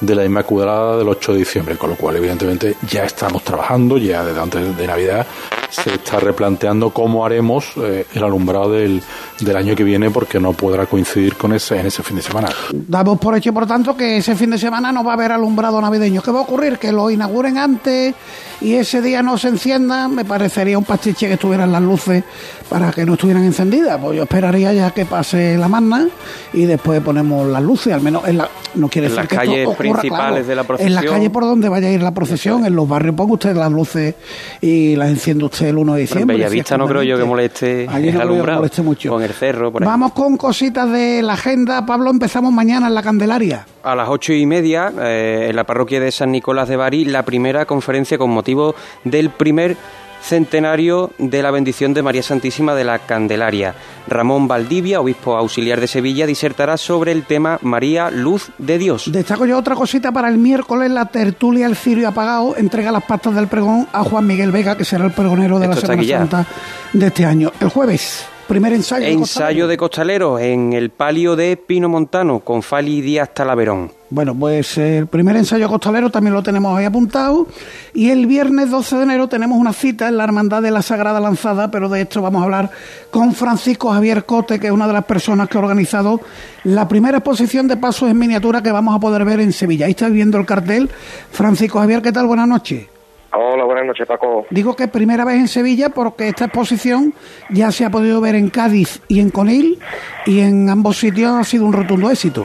de la Inmaculada del 8 de diciembre, con lo cual, evidentemente, ya estamos trabajando, ya desde antes de Navidad se está replanteando cómo haremos eh, el alumbrado del, del año que viene porque no podrá coincidir con ese en ese fin de semana. Damos por hecho, por tanto, que ese fin de semana no va a haber alumbrado navideño. ¿Qué va a ocurrir? Que lo inauguren antes y ese día no se enciendan. Me parecería un pastiche que estuvieran las luces para que no estuvieran encendidas. Pues yo esperaría ya que pase la magna y después ponemos las luces, al menos en la, no quiere En decir las que esto calles ocurra, principales claro, de la En procesión. las calles por donde vaya a ir la procesión, en los barrios ponga usted las luces y las enciende usted el 1 de En diciembre. si es Bellavista no creo yo que moleste Allí el no alumbrado. moleste mucho. En el cerro, por ahí. Vamos con cositas de la agenda. Pablo, empezamos mañana en la Candelaria. A las ocho y media, eh, en la parroquia de San Nicolás de Bari, la primera conferencia con motivo del primer centenario de la bendición de María Santísima de la Candelaria. Ramón Valdivia, obispo auxiliar de Sevilla, disertará sobre el tema María, luz de Dios. Destaco yo otra cosita para el miércoles, la tertulia El Cirio Apagado entrega las pastas del pregón a Juan Miguel Vega, que será el pregonero de Esto la Semana. Santa de este año. El jueves, primer ensayo. de Ensayo de Costalero. costaleros en el palio de Pino Montano con Fali Díaz Talaverón. Bueno, pues el primer ensayo costalero también lo tenemos ahí apuntado. Y el viernes 12 de enero tenemos una cita en la Hermandad de la Sagrada Lanzada, pero de esto vamos a hablar con Francisco Javier Cote, que es una de las personas que ha organizado la primera exposición de pasos en miniatura que vamos a poder ver en Sevilla. Ahí está viendo el cartel. Francisco Javier, ¿qué tal? Buenas noches. Hola, buenas noches, Paco. Digo que primera vez en Sevilla porque esta exposición ya se ha podido ver en Cádiz y en Conil y en ambos sitios ha sido un rotundo éxito.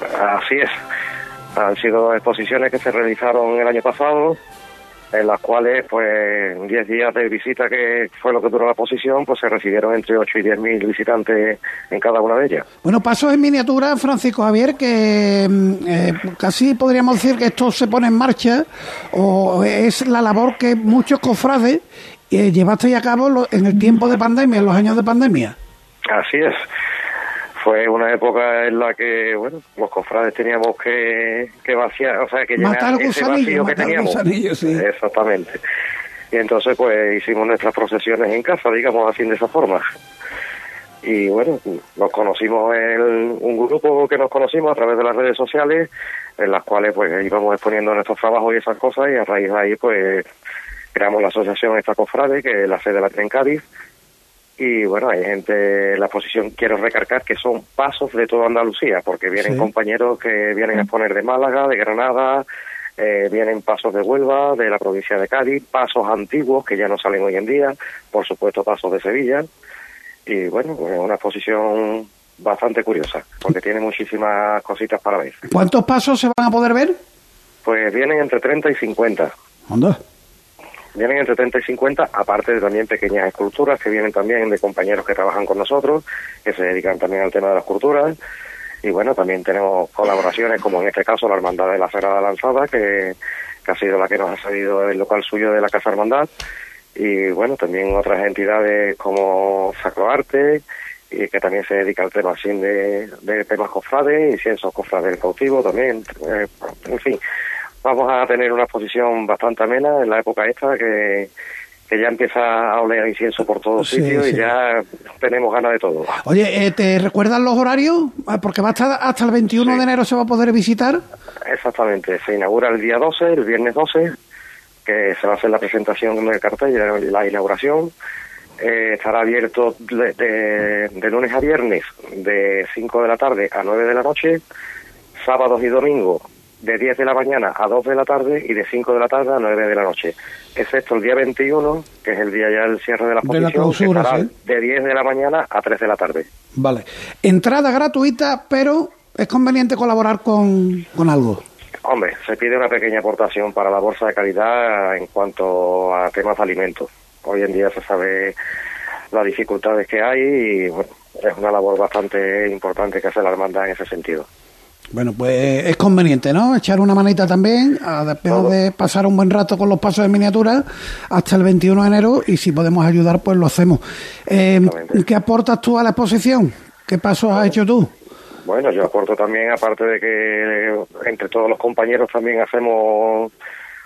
Así es. Han sido exposiciones que se realizaron el año pasado, en las cuales, pues, en 10 días de visita, que fue lo que duró la exposición, pues se recibieron entre 8 y 10 mil visitantes en cada una de ellas. Bueno, pasos en miniatura, Francisco Javier, que mm, eh, casi podríamos decir que esto se pone en marcha o es la labor que muchos cofrades eh, llevasteis a cabo en el tiempo de pandemia, en los años de pandemia. Así es. Fue una época en la que, bueno, los cofrades teníamos que, que vaciar, o sea, que Matar llenar ese vacío que teníamos. sí. Exactamente. Y entonces, pues, hicimos nuestras procesiones en casa, digamos así, de esa forma. Y bueno, nos conocimos en un grupo que nos conocimos a través de las redes sociales, en las cuales, pues, íbamos exponiendo nuestros trabajos y esas cosas, y a raíz de ahí, pues, creamos la asociación Esta Cofrade, que la sede la tiene en Cádiz, y bueno, hay gente, la exposición quiero recargar que son pasos de toda Andalucía, porque vienen Sí. compañeros que vienen a exponer de Málaga, de Granada, eh, vienen pasos de Huelva, de la provincia de Cádiz, pasos antiguos que ya no salen hoy en día, por supuesto pasos de Sevilla, y bueno, pues es una exposición bastante curiosa, porque tiene muchísimas cositas para ver. ¿Cuántos pasos se van a poder ver? Pues vienen entre 30 y 50. Anda. Vienen entre 30 y 50, aparte de también pequeñas esculturas que vienen también de compañeros que trabajan con nosotros, que se dedican también al tema de las esculturas. y bueno, también tenemos colaboraciones como en este caso la Hermandad de la Sagrada Lanzada, que, que ha sido la que nos ha salido el local suyo de la Casa Hermandad, y bueno, también otras entidades como Sacroarte, y que también se dedica al tema así de, de temas cofrades, inciensos cofrades del cautivo también, eh, en fin, vamos a tener una exposición bastante amena en la época esta que que ya empieza a oler incienso por todos Sí, sitios sí. y ya tenemos ganas de todo. Oye, eh, ¿te recuerdan los horarios? Ah, Porque va hasta, hasta el 21 Sí. de enero se va a poder visitar. Exactamente, se inaugura el día 12, el viernes 12, que se va a hacer la presentación del cartel y la, la inauguración. Eh, estará abierto de, de- de lunes a viernes de 5 de la tarde a 9 de la noche, sábados y domingos de 10 de la mañana a 2 de la tarde y de 5 de la tarde a 9 de la noche, excepto el día 21, que es el día ya del cierre de la De la exposición, que clausura, sí. de 10 de la mañana a 3 de la tarde. Vale. Entrada gratuita, pero es conveniente colaborar con, con algo. Hombre, se pide una pequeña aportación para la bolsa de calidad en cuanto a temas de alimentos. Hoy en día se sabe las dificultades que hay y bueno, es una labor bastante importante que hace la hermandad en ese sentido. Bueno, pues es conveniente, ¿no? Echar una manita también, a- después de pasar un buen rato con los pasos de miniatura hasta el 21 de enero y si podemos ayudar, pues lo hacemos. Eh. ¿Qué aportas tú a la exposición? ¿Qué pasos has hecho tú? Bueno, yo aporto también, aparte de que entre todos los compañeros también hacemos,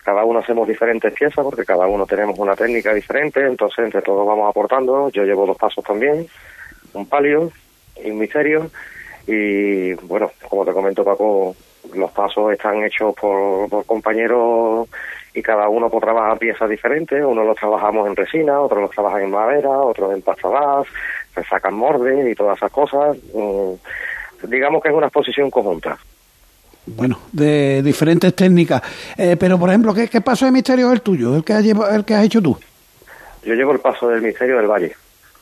cada uno hacemos diferentes piezas, porque cada uno tenemos una técnica diferente, entonces entre todos vamos aportando. Yo llevo dos pasos también, un palio y un misterio, y bueno, como te comento Paco, los pasos están hechos por, por compañeros y cada uno pues trabaja piezas diferentes, unos los trabajamos en resina, otros los trabajan en madera, otros en pastabás, se sacan mordes y todas esas cosas. Mm, digamos que es una exposición conjunta. Bueno, de diferentes técnicas. Eh, pero, por ejemplo, ¿qué, qué paso de misterio es el tuyo? ¿El que, has lleva- el que has hecho tú? Yo llevo el paso del misterio del valle,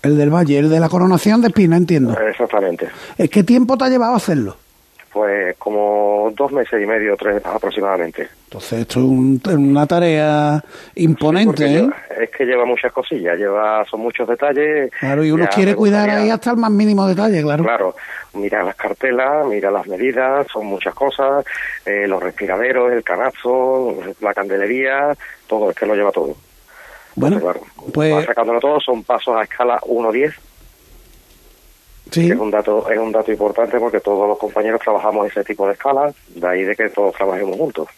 El del Valle, el de la coronación de Espina, entiendo. exactamente. Eh, ¿Qué tiempo te ha llevado a hacerlo? Pues como dos meses y medio, tres aproximadamente. Entonces, esto es un- una tarea imponente, ¿eh? lleva- es que lleva muchas cosillas, lleva son muchos detalles. Claro, y uno quiere cuidar ahí hasta el más mínimo detalle, claro. Claro, mira las cartelas, mira las medidas, son muchas cosas, eh, los respiraderos, el canazo, la candelería, todo, es que lo lleva todo. Bueno, Claro, pues sacándolo todo, son pasos a escala 1-10, sí, que es un dato es un dato importante porque todos los compañeros trabajamos ese tipo de escala, de ahí de que todos trabajemos juntos.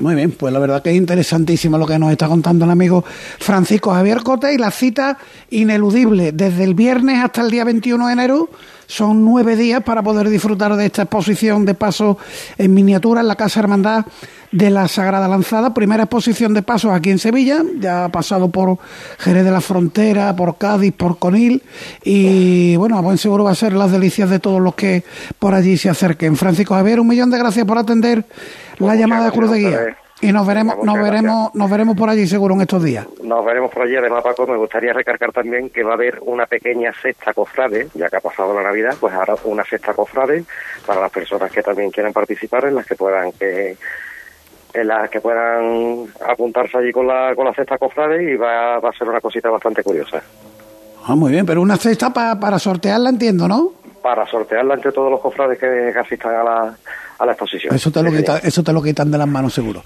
Muy bien, pues la verdad que es interesantísimo lo que nos está contando el amigo Francisco Javier Cote y la cita ineludible desde el viernes hasta el día 21 de enero. Son nueve días para poder disfrutar de esta exposición de pasos en miniatura en la Casa Hermandad de la Sagrada Lanzada. Primera exposición de pasos aquí en Sevilla, ya ha pasado por Jerez de la Frontera, por Cádiz, por Conil y bueno, a buen seguro va a ser las delicias de todos los que por allí se acerquen. Francisco Javier, un millón de gracias por atender la llamada de Cruz de Guía. Y nos veremos, nos veremos, nos veremos por allí seguro en estos días. Nos veremos por allí. Además, Paco, me gustaría recargar también que va a haber una pequeña cesta cofrade, ya que ha pasado la Navidad, pues ahora una cesta cofrade para las personas que también quieran participar, en las que puedan que en las que puedan apuntarse allí con la con la cesta cofrade y va, va a ser una cosita bastante curiosa. Ah, muy bien, pero una cesta pa- para sortearla entiendo, ¿no? Para sortearla entre todos los cofrades que, que asistan a la, a la exposición. Eso te lo quita- eso te lo quitan de las manos seguro.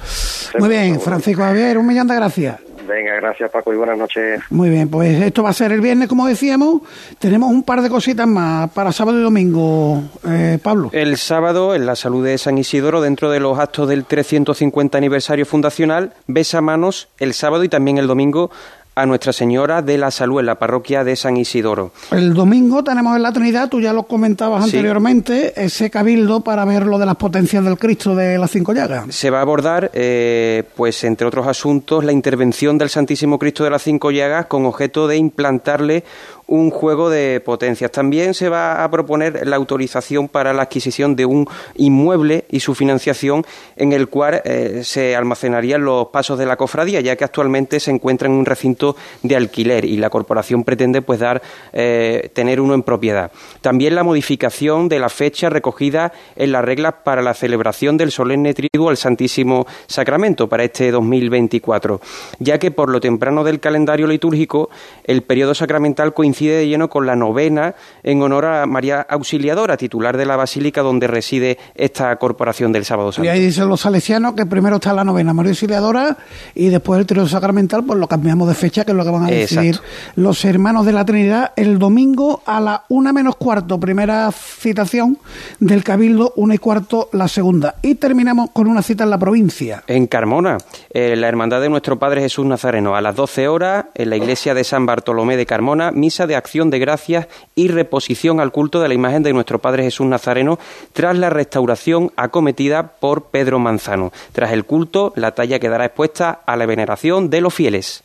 Muy bien, seguro. Francisco Javier, un millón de gracias. Venga, gracias Paco y buenas noches. Muy bien, pues esto va a ser el viernes, como decíamos. Tenemos un par de cositas más para sábado y domingo, eh, Pablo. El sábado, en la salud de San Isidoro, dentro de los actos del 350 aniversario fundacional, besa manos el sábado y también el domingo a Nuestra Señora de la Salud en la parroquia de San Isidoro. El domingo tenemos en la Trinidad, tú ya lo comentabas Sí. anteriormente, ese cabildo para ver lo de las potencias del Cristo de las cinco llagas. Se va a abordar, eh, pues entre otros asuntos, la intervención del Santísimo Cristo de las Cinco Llagas con objeto de implantarle un juego de potencias. También se va a proponer la autorización para la adquisición de un inmueble y su financiación en el cual eh, se almacenarían los pasos de la cofradía, ya que actualmente se encuentra en un recinto de alquiler y la corporación pretende pues dar eh, tener uno en propiedad. También la modificación de la fecha recogida en las reglas para la celebración del solemne triduo al Santísimo Sacramento para este 2024, ya que por lo temprano del calendario litúrgico el periodo sacramental coincide coincide de lleno con la novena en honor a María Auxiliadora, titular de la basílica donde reside esta corporación del Sábado Santo. Y ahí dicen los salesianos que primero está la novena María Auxiliadora y después el trío sacramental, pues lo cambiamos de fecha, que es lo que van a decidir los hermanos de la Trinidad el domingo a la una menos cuarto, primera citación del Cabildo, una y cuarto la segunda. Y terminamos con una cita en la provincia. En Carmona, eh, la Hermandad de Nuestro Padre Jesús Nazareno, a las 12 horas, en la iglesia de San Bartolomé de Carmona, misa de acción de gracias y reposición al culto de la imagen de Nuestro Padre Jesús Nazareno tras la restauración acometida por Pedro Manzano. Tras el culto, la talla quedará expuesta a la veneración de los fieles.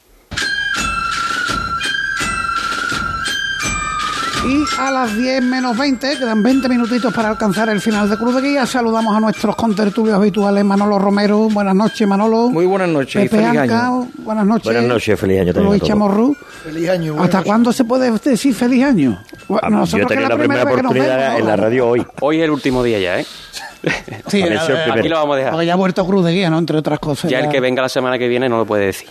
Y a las 10 menos 20, quedan 20 minutitos para alcanzar el final de Cruz de Guía. Saludamos a nuestros contertulios habituales, Manolo Romero. Buenas noches, Manolo. Muy buenas noches. Pepe feliz Anca, año. buenas noches. Buenas noches, feliz año también. Luis. Chamorru. Feliz año. ¿Hasta cuándo se puede decir feliz año? Bueno, Ah, Yo nosotros que tenía es la primera nos oportunidad vemos, en la radio hoy. Hoy es el último día ya, ¿eh? Sí, el. Aquí lo vamos a dejar. porque ya ha vuelto Cruz de Guía, ¿no? Entre otras cosas. Ya el que venga la semana que viene no lo puede decir.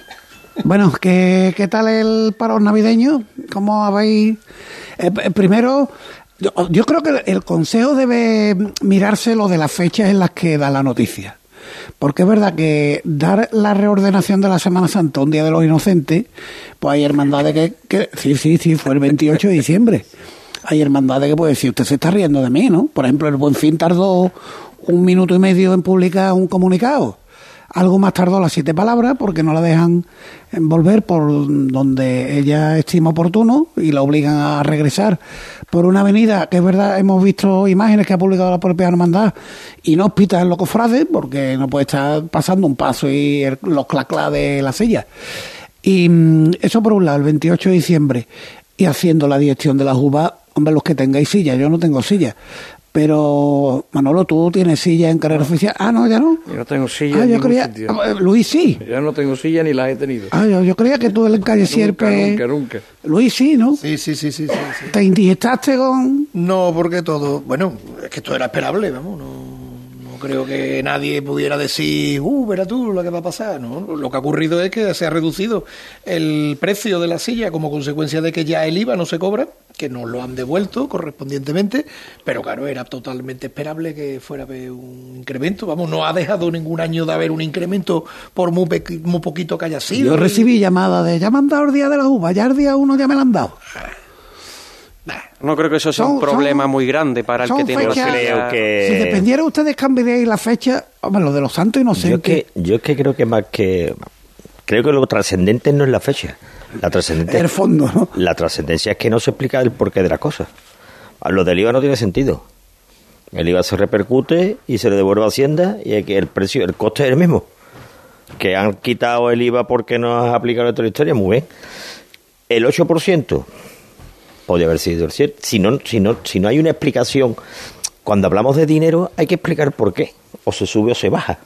Bueno, ¿qué, qué tal el parón navideño? ¿Cómo habéis...? Eh, primero, yo, yo creo que el consejo debe mirarse lo de las fechas en las que da la noticia. Porque es verdad que dar la reordenación de la Semana Santa un día de los inocentes, pues hay hermandades que, que sí, sí, sí, fue el 28 de diciembre. Hay hermandades que puede decir, usted se está riendo de mí, ¿no? Por ejemplo, el Buen Fin tardó un minuto y medio en publicar un comunicado. Algo más tardó las siete palabras porque no la dejan volver por donde ella estima oportuno y la obligan a regresar por una avenida que es verdad, hemos visto imágenes que ha publicado la propia hermandad inhóspitas en los cofrades porque no puede estar pasando un paso y los claclas de la silla. Y mm, eso por un lado, el 28 de diciembre, y haciendo la digestión de las uvas, hombre, los que tengáis silla, yo no tengo silla. Pero, Manolo, tú tienes silla en carrera oficial. Ah, no, ya no. Yo no tengo silla Ah, en yo creía. sitio. ah, Luis sí. Yo no tengo silla ni las he tenido. Ah, yo, yo creía que tú en calle Sierpe. nunca, nunca. Luis sí, ¿no? Sí, sí, sí, sí, sí, sí. Te indigestaste con. No, porque todo, bueno, es que esto era esperable, vamos, no creo que nadie pudiera decir, uh, verá tú lo que va a pasar, ¿no? Lo que ha ocurrido es que se ha reducido el precio de la silla como consecuencia de que ya el IVA no se cobra, que nos lo han devuelto correspondientemente, pero claro, era totalmente esperable que fuera a haber un incremento, vamos, no ha dejado ningún año de haber un incremento por muy, muy poquito que haya sido. Yo recibí llamada de. Ya me han dado el día de la uva, ya el día uno ya me la han dado. No creo que eso sea Son- un problema son- muy grande para el que tiene. Creo que- Si dependiera ustedes cambiaríais la fecha, hombre, lo de los santos Yo es, inocentes. que, yo es que creo que más que... Creo que lo trascendente no es la fecha. La trascendente El fondo, ¿no? La trascendencia es que no se explica el porqué de la cosa. A Lo del IVA no tiene sentido. El IVA se repercute y se le devuelve a Hacienda y es que el precio, el coste es el mismo. Que han quitado el IVA porque no has aplicado otra historia, muy bien. El 8% podría haber sido 7. Si no, si, no, si no hay una explicación, cuando hablamos de dinero hay que explicar por qué. O se sube o se baja.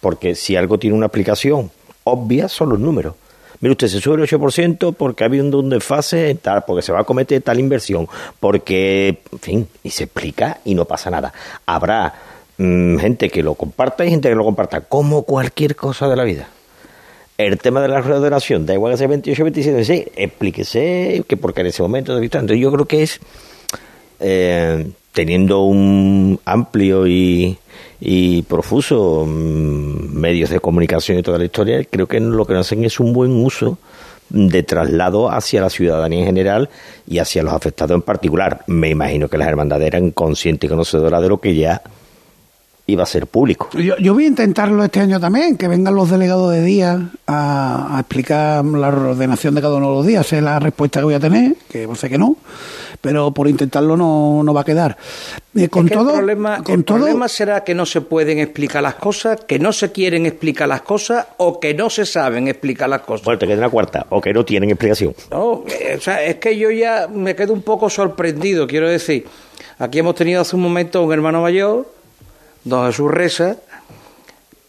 Porque si algo tiene una explicación obvia son los números. Mire usted, se sube el 8% porque ha habido un desfase, tal, porque se va a cometer tal inversión, porque, en fin, y se explica y no pasa nada. Habrá mm, gente que lo comparta y gente que lo comparta, como cualquier cosa de la vida. El tema de la reordenación, da igual que sea 28 27, sí, explíquese que porque en ese momento de vista. Entonces yo creo que es eh, teniendo un amplio y, y profuso mm, medios de comunicación y toda la historia, creo que lo que hacen es un buen uso de traslado hacia la ciudadanía en general y hacia los afectados en particular. Me imagino que las hermandades eran conscientes y conocedoras de lo que ya iba a ser público. Yo, yo voy a intentarlo este año también, que vengan los delegados de día a, a explicar la ordenación de cada uno de los días. Sé la respuesta que voy a tener, que sé que no, pero por intentarlo no, no va a quedar. Eh, con Es que todo, el problema, con el todo, problema será que no se pueden explicar las cosas, que no se quieren explicar las cosas o que no se saben explicar las cosas. Bueno, te queda una cuarta, o que no tienen explicación. No, eh, o sea, es que yo ya me quedo un poco sorprendido, quiero decir. Aquí hemos tenido hace un momento un hermano mayor, don Jesús Reza,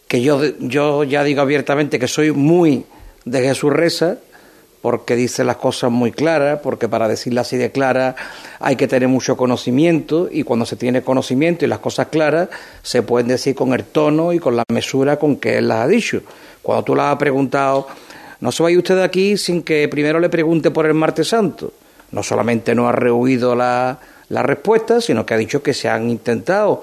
que yo, yo ya digo abiertamente que soy muy de Jesús Reza, porque dice las cosas muy claras, porque para decirlas así de claras hay que tener mucho conocimiento, y cuando se tiene conocimiento y las cosas claras, se pueden decir con el tono y con la mesura con que él las ha dicho. Cuando tú las has preguntado, no se vaya usted de aquí sin que primero le pregunte por el martes santo. no solamente no ha rehuido la, la respuesta, sino que ha dicho que se han intentado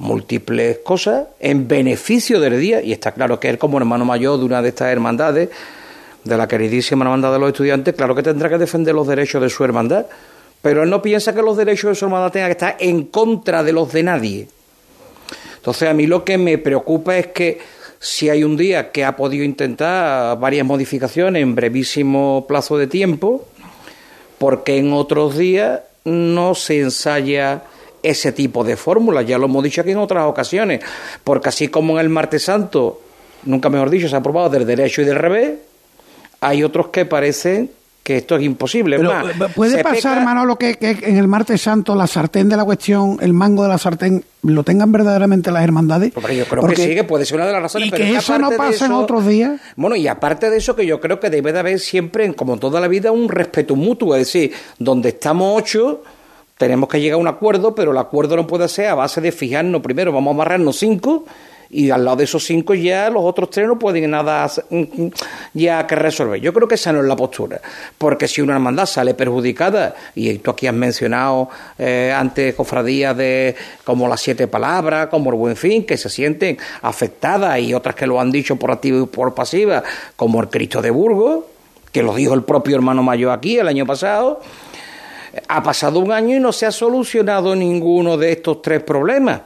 múltiples cosas en beneficio del día, y está claro que él como hermano mayor de una de estas hermandades, de la queridísima hermandad de los estudiantes, claro que tendrá que defender los derechos de su hermandad, pero él no piensa que los derechos de su hermandad tengan que estar en contra de los de nadie. Entonces a mí lo que me preocupa es que si hay un día que ha podido intentar varias modificaciones en brevísimo plazo de tiempo, porque en otros días no se ensaya ese tipo de fórmulas, ya lo hemos dicho aquí en otras ocasiones, porque así como en el martes santo, nunca mejor dicho, se ha aprobado del derecho y del revés, hay otros que parecen que esto es imposible. Pero, Más, eh, ¿Puede pasar, peca- Manolo, que, que en el martes santo la sartén de la cuestión, el mango de la sartén, lo tengan verdaderamente las hermandades? Hombre, yo creo Porque- que sí, que puede ser una de las razones. Y pero que es eso no pasa en otros días. Bueno, y aparte de eso, que yo creo que debe de haber siempre, como toda la vida, un respeto mutuo. Es decir, donde estamos ocho, tenemos que llegar a un acuerdo, pero el acuerdo no puede ser a base de fijarnos primero, vamos a amarrarnos cinco. Y al lado de esos cinco ya los otros tres no pueden nada hacer- mm, ya que resolver. Yo creo que esa no es la postura. Porque si una hermandad sale perjudicada, y tú aquí has mencionado eh, antes cofradías de como las siete palabras, como el buen fin, que se sienten afectadas, y otras que lo han dicho por activa y por pasiva, como el Cristo de Burgos, que lo dijo el propio hermano mayor aquí el año pasado, ha pasado un año y no se ha solucionado ninguno de estos tres problemas.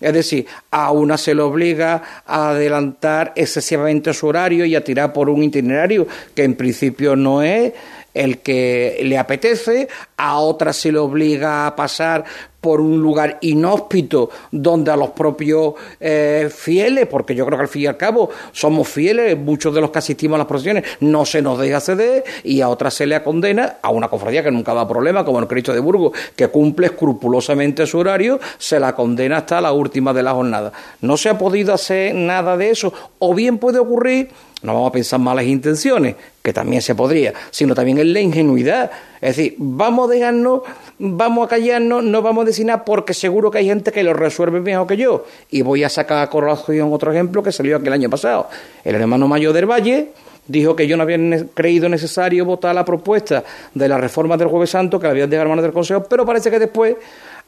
Es decir, a una se le obliga a adelantar excesivamente su horario y a tirar por un itinerario que en principio no es el que le apetece, a otra se le obliga a pasar por un lugar inhóspito donde a los propios eh, fieles, porque yo creo que al fin y al cabo somos fieles, muchos de los que asistimos a las procesiones, no se nos deja ceder, y a otra se le condena a una cofradía que nunca da problema, como el Cristo de Burgos, que cumple escrupulosamente su horario, se la condena hasta la última de la jornada. No se ha podido hacer nada de eso, o bien puede ocurrir no vamos a pensar malas intenciones, que también se podría, sino también en la ingenuidad. Es decir, vamos a dejarnos, vamos a callarnos, no vamos a decir nada porque seguro que hay gente que lo resuelve mejor que yo. Y voy a sacar a colación otro ejemplo que salió aquí el año pasado. El hermano mayor del Valle dijo que yo no había creído necesario votar la propuesta de la reforma del Jueves Santo que la habían dejado manos del Consejo, pero parece que después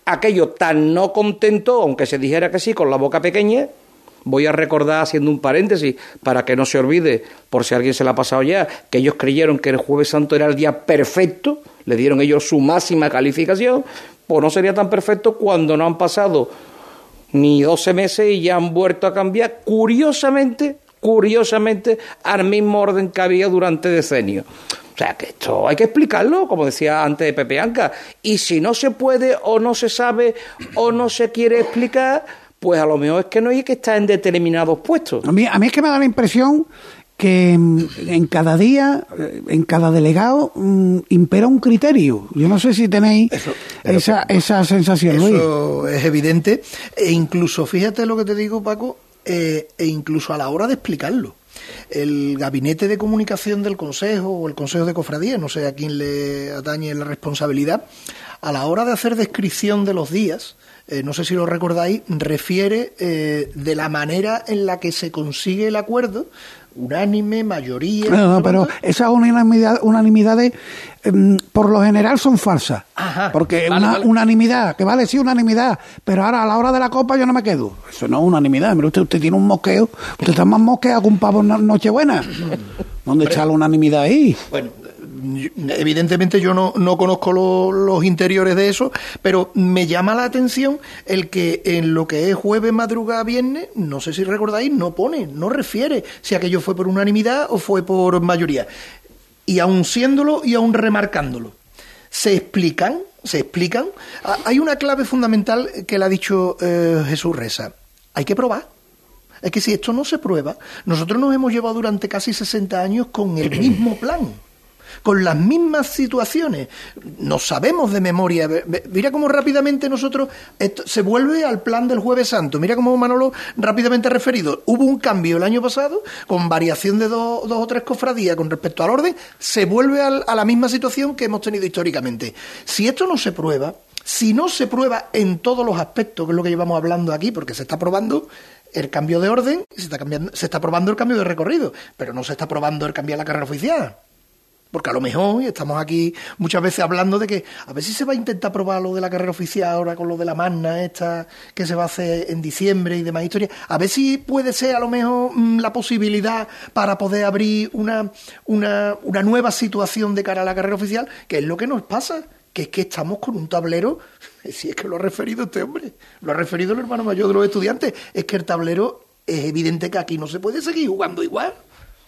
aquello tan no contento, aunque se dijera que sí, con la boca pequeña, Voy a recordar, haciendo un paréntesis, para que no se olvide, por si alguien se la ha pasado ya, que ellos creyeron que el Jueves Santo era el día perfecto, le dieron ellos su máxima calificación, pues no sería tan perfecto cuando no han pasado ni 12 meses y ya han vuelto a cambiar, curiosamente, curiosamente, al mismo orden que había durante decenios. O sea, que esto hay que explicarlo, como decía antes Pepe Anca. Y si no se puede o no se sabe o no se quiere explicar, pues a lo mejor es que no hay que estar en determinados puestos. A mí, a mí es que me da la impresión que mm, en cada día, eh, en cada delegado, mm, impera un criterio. Yo no sé si tenéis esa, esa sensación, Luis. Eso es evidente. E incluso, fíjate lo que te digo, Paco, eh, e incluso a la hora de explicarlo. El gabinete de comunicación del Consejo o el Consejo de Cofradía, no sé a quién le atañe la responsabilidad, a la hora de hacer descripción de los días, eh, no sé si lo recordáis, refiere eh, de la manera en la que se consigue el acuerdo, unánime, mayoría. No, no, pero esas unanimidad- unanimidades em, por lo general son falsas. Ajá, Porque vale, una vale. unanimidad, que vale, sí, unanimidad, pero ahora a la hora de la copa yo no me quedo. Eso no es unanimidad. Mire usted, usted tiene un mosqueo, usted está más mosqueado que un pavo en no- Nochebuena. ¿Dónde está la unanimidad ahí? Bueno, evidentemente yo no, no conozco lo- los interiores de eso, pero me llama la atención el que en lo que es jueves, madrugada, viernes, no sé si recordáis, no pone, no refiere si aquello fue por unanimidad o fue por mayoría. Y aun siéndolo y aun remarcándolo, se explican, se explican. Ah, Hay una clave fundamental que le ha dicho eh, Jesús Reza. Hay que probar. Es que si esto no se prueba, nosotros nos hemos llevado durante casi 60 años con el mismo plan, con las mismas situaciones. No sabemos de memoria. Mira cómo rápidamente nosotros esto se vuelve al plan del Jueves Santo. Mira cómo Manolo rápidamente ha referido. Hubo un cambio el año pasado con variación de dos, dos o tres cofradías con respecto al orden. Se vuelve al- a la misma situación que hemos tenido históricamente. Si esto no se prueba, si no se prueba en todos los aspectos, que es lo que llevamos hablando aquí, porque se está probando el cambio de orden, se está, cambiando, se está probando el cambio de recorrido, pero no se está probando el cambiar la carrera oficial. Porque a lo mejor, estamos aquí muchas veces hablando de que a ver si se va a intentar probar lo de la carrera oficial ahora con lo de la magna esta que se va a hacer en diciembre y demás historias. A ver si puede ser a lo mejor mm, la posibilidad para poder abrir una, una, una nueva situación de cara a la carrera oficial, que es lo que nos pasa, que es que estamos con un tablero, si es que lo ha referido este hombre, lo ha referido el hermano mayor de los estudiantes, es que el tablero es evidente que aquí no se puede seguir jugando igual.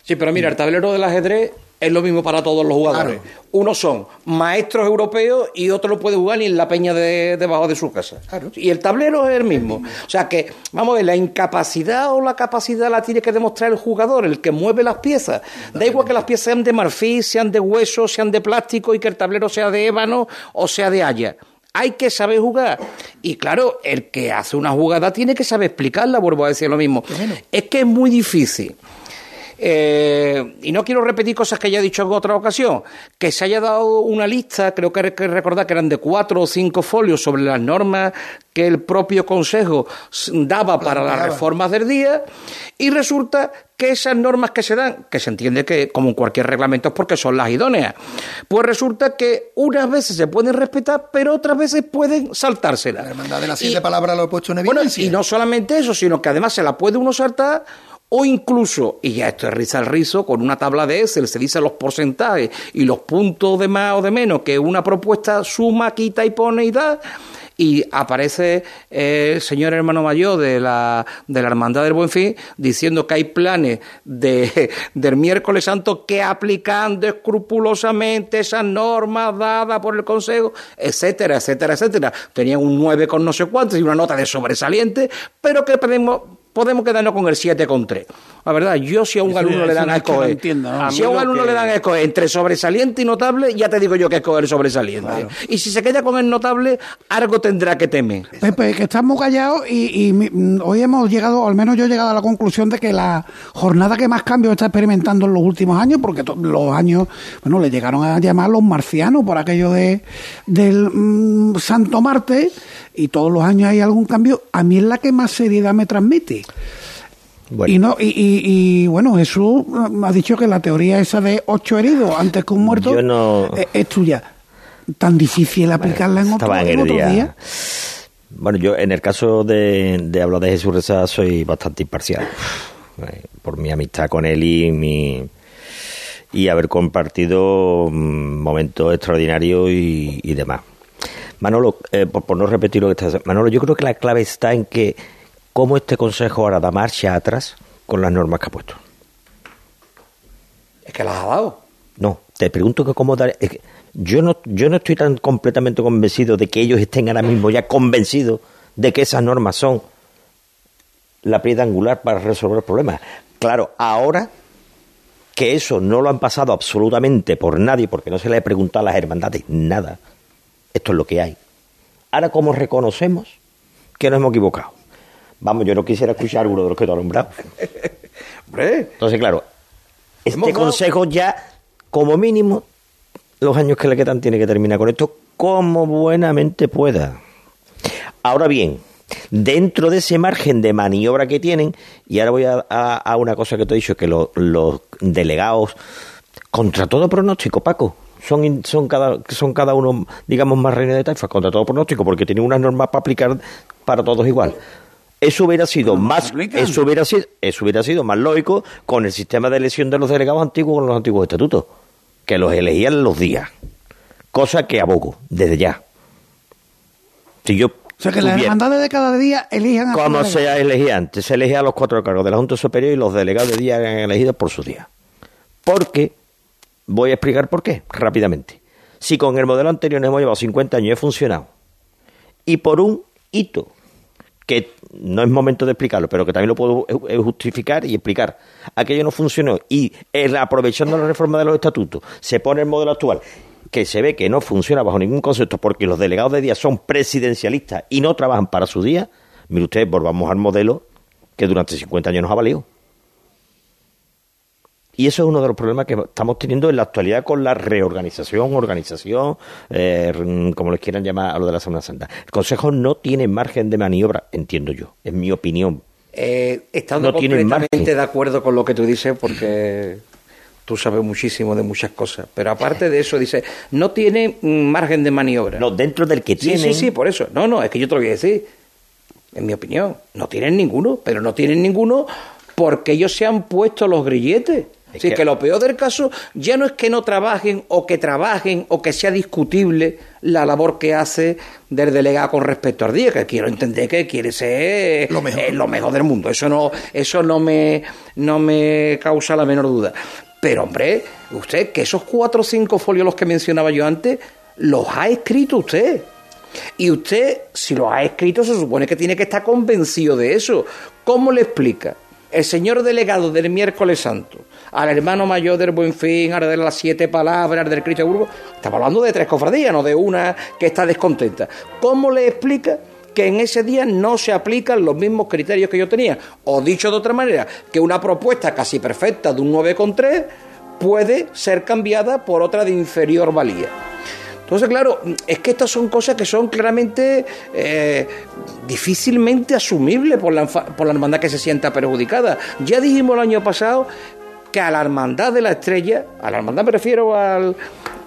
Sí, pero mira, el tablero del ajedrez es lo mismo para todos los jugadores. Claro. Unos son maestros europeos y otro no puede jugar ni en la peña de, debajo de su casa. Claro. Y el tablero es el mismo. O sea que, vamos a ver, la incapacidad o la capacidad la tiene que demostrar el jugador, el que mueve las piezas. Da igual que las piezas sean de marfil, sean de hueso, sean de plástico y que el tablero sea de ébano o sea de haya. Hay que saber jugar. Y claro, el que hace una jugada tiene que saber explicarla, vuelvo a decir lo mismo. Es que es muy difícil. Eh, y no quiero repetir cosas que ya he dicho en otra ocasión, que se haya dado una lista, creo que hay que recordar que eran de cuatro o cinco folios sobre las normas que el propio Consejo daba para las reformas del día, y resulta que esas normas que se dan, que se entiende que como en cualquier reglamento es porque son las idóneas, pues resulta que unas veces se pueden respetar, pero otras veces pueden saltárselas. La hermandad de las siete palabras lo he puesto en bueno, evidencia. y no solamente eso, sino que además se la puede uno saltar o incluso, y ya esto es risa al rizo, con una tabla de Excel se dice los porcentajes y los puntos de más o de menos que una propuesta suma, quita y pone y da. Y aparece eh, el señor hermano mayor de la, de la Hermandad del Buen Fin diciendo que hay planes de, del miércoles santo que aplicando escrupulosamente esas normas dadas por el Consejo, etcétera, etcétera, etcétera. Tenían un 9 con no sé cuántos y una nota de sobresaliente, pero que podemos, podemos quedarnos con el 7 con 3. La verdad, yo si a un Eso- alumno le dan es entienda, ¿no? A si a un alumno que- le dan a escoger entre sobresaliente y notable, ya te digo yo que escoger sobresaliente. Y si se queda con el notable, algo tendrá que temer. Pepe, que estamos callados y, y mi- mm, hoy hemos llegado, o al menos yo he llegado a la conclusión de que la jornada que más cambios está experimentando en los últimos años, porque los años, bueno, le llegaron a llamar los marcianos por aquello de del mm, Santo Marte, y todos los años hay algún cambio, a mí es la que más seriedad me transmite. Bueno. Y, no, y, y- y, bueno, Jesús ha dicho que la teoría esa de ocho heridos antes que un muerto Yo no- es, es tuya. Tan difícil aplicarla en otro, en en el otros día. Bueno, yo en el caso de, de hablar de Jesús Reza soy bastante imparcial. Eh, Por mi amistad con él y mi y haber compartido mm, momentos extraordinarios y, y demás. Manolo, eh, por, por no repetir lo que estás Manolo, yo creo que la clave está en que cómo este consejo ahora da marcha atrás con las normas que ha puesto. Es que las ha dado. No, te pregunto que cómo dar. es que yo no, yo no estoy tan completamente convencido de que ellos estén ahora mismo ya convencidos de que esas normas son la piedra angular para resolver el problema. Claro, ahora que eso no lo han pasado absolutamente por nadie, porque no se le ha preguntado a las hermandades nada. Esto es lo que hay. Ahora, ¿cómo reconocemos que nos hemos equivocado? Vamos, yo no quisiera escuchar alguno de los que tú has nombrado. Entonces, claro, este consejo ya, como mínimo, los años que le quedan, tiene que terminar con esto como buenamente pueda. Ahora bien, dentro de ese margen de maniobra que tienen, y ahora voy a, a- a una cosa que te he dicho, que lo- los delegados, contra todo pronóstico, Paco, son, son, cada, son cada uno, digamos, más reina de taifa, contra todo pronóstico, porque tienen unas normas para aplicar para todos igual. Eso hubiera sido más, eso hubiera sido, eso hubiera sido más lógico con el sistema de elección de los delegados antiguos con los antiguos estatutos, que los elegían los días, cosa que abogo desde ya. Si yo O sea, que las hermandades de cada día elijan a como se elegía antes, se elegía a los cuatro cargos de la Junta Superior y los delegados de día eran elegidos por su día. Porque, voy a explicar por qué, rápidamente. Si con el modelo anterior nos hemos llevado 50 años y ha funcionado, y por un hito, que no es momento de explicarlo, pero que también lo puedo eh, justificar y explicar, aquello no funcionó, y el- aprovechando la reforma de los estatutos, se pone el modelo actual, que se ve que no funciona bajo ningún concepto porque los delegados de día son presidencialistas y no trabajan para su día, mire usted, volvamos al modelo que durante 50 años nos ha valido. Y eso es uno de los problemas que estamos teniendo en la actualidad con la reorganización, organización, eh, como les quieran llamar a lo de la Semana Santa. El Consejo no tiene margen de maniobra, entiendo yo, en mi opinión. eh, estando No completamente de acuerdo con lo que tú dices, porque tú sabes muchísimo de muchas cosas, pero aparte de eso, dice, no tiene mm, margen de maniobra. No, dentro del que Sí, tienen. sí, sí, por eso. No, no, es que yo te lo voy a decir. En mi opinión, no tienen ninguno, pero no tienen ninguno porque ellos se han puesto los grilletes. Es Así que- que... lo peor del caso ya no es que no trabajen o que trabajen o que sea discutible la labor que hace del delegado con respecto al día, que quiero entender que quiere ser Lo mejor. eh, lo mejor del mundo. Eso no, eso no me, no me causa la menor duda. Pero hombre, usted, que esos cuatro o cinco folios los que mencionaba yo antes, los ha escrito usted. Y usted, si los ha escrito, se supone que tiene que estar convencido de eso. ¿Cómo le explica el señor delegado del miércoles santo al hermano mayor del Buen Fin, al de las siete palabras, al del Cristo de Burgos? Estamos hablando de tres cofradías, no de una que está descontenta. ¿Cómo le explica? que en ese día no se aplican los mismos criterios que yo tenía. O dicho de otra manera, que una propuesta casi perfecta de un 9,3 puede ser cambiada por otra de inferior valía. Entonces, claro, es que estas son cosas que son claramente eh, difícilmente asumibles por la, por la hermandad que se sienta perjudicada. Ya dijimos el año pasado que a la hermandad de la estrella, a la hermandad me refiero al,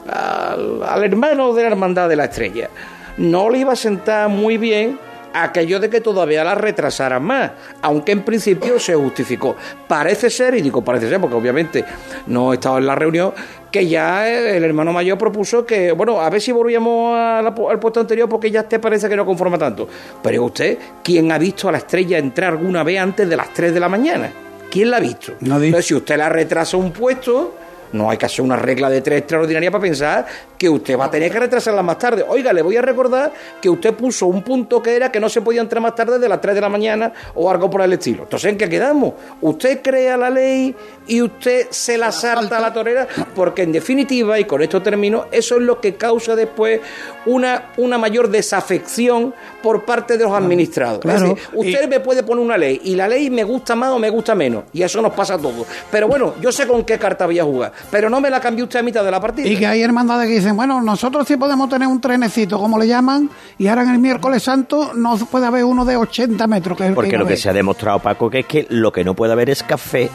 al, al hermano de la hermandad de la estrella, no le iba a sentar muy bien aquello de que todavía la retrasaran más, aunque en principio se justificó. Parece ser, y digo parece ser porque obviamente no he estado en la reunión, que ya el hermano mayor propuso que, bueno, a ver si volvíamos a la al puesto anterior porque ya te parece que no conforma tanto. Pero usted, ¿quién ha visto a la estrella entrar alguna vez antes de las 3 de la mañana? ¿Quién la ha visto? Nadie. Entonces, si usted la retrasa un puesto, no hay que hacer una regla de tres extraordinaria para pensar que usted va a tener que retrasarla más tarde. Oiga, le voy a recordar que usted puso un punto que era que no se podía entrar más tarde de las 3 de la mañana o algo por el estilo. Entonces, ¿en qué quedamos? Usted crea la ley y usted se la salta a la torera, porque en definitiva, y con esto termino, eso es lo que causa después una, una mayor desafección por parte de los administrados. claro. Decir, usted me puede poner una ley y la ley me gusta más o me gusta menos, y eso nos pasa a todos. Pero bueno, yo sé con qué carta voy a jugar, pero no me la cambie usted a mitad de la partida. Y que hay hermandades que dicen, bueno, nosotros sí podemos tener un trenecito, como le llaman, y ahora en el miércoles santo no puede haber uno de 80 metros. Que es el Porque lo a que se ha demostrado, Paco, que es que lo que no puede haber es café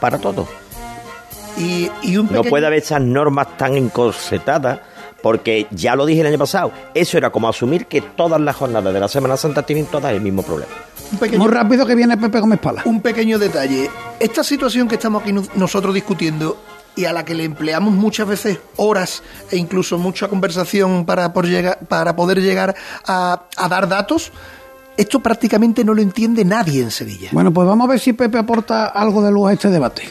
para todo. Y, y un No pequeño- puede haber esas normas tan encorsetadas, porque ya lo dije el año pasado, eso era como asumir que todas las jornadas de la Semana Santa tienen todas el mismo problema. un pequeño Muy rápido que viene Pepe Gómez Pala. Un pequeño detalle. Esta situación que estamos aquí no- nosotros discutiendo y a la que le empleamos muchas veces horas e incluso mucha conversación para, por llegar, para poder llegar a, a dar datos, esto prácticamente no lo entiende nadie en Sevilla. Bueno, pues vamos a ver si Pepe aporta algo de luz a este debate.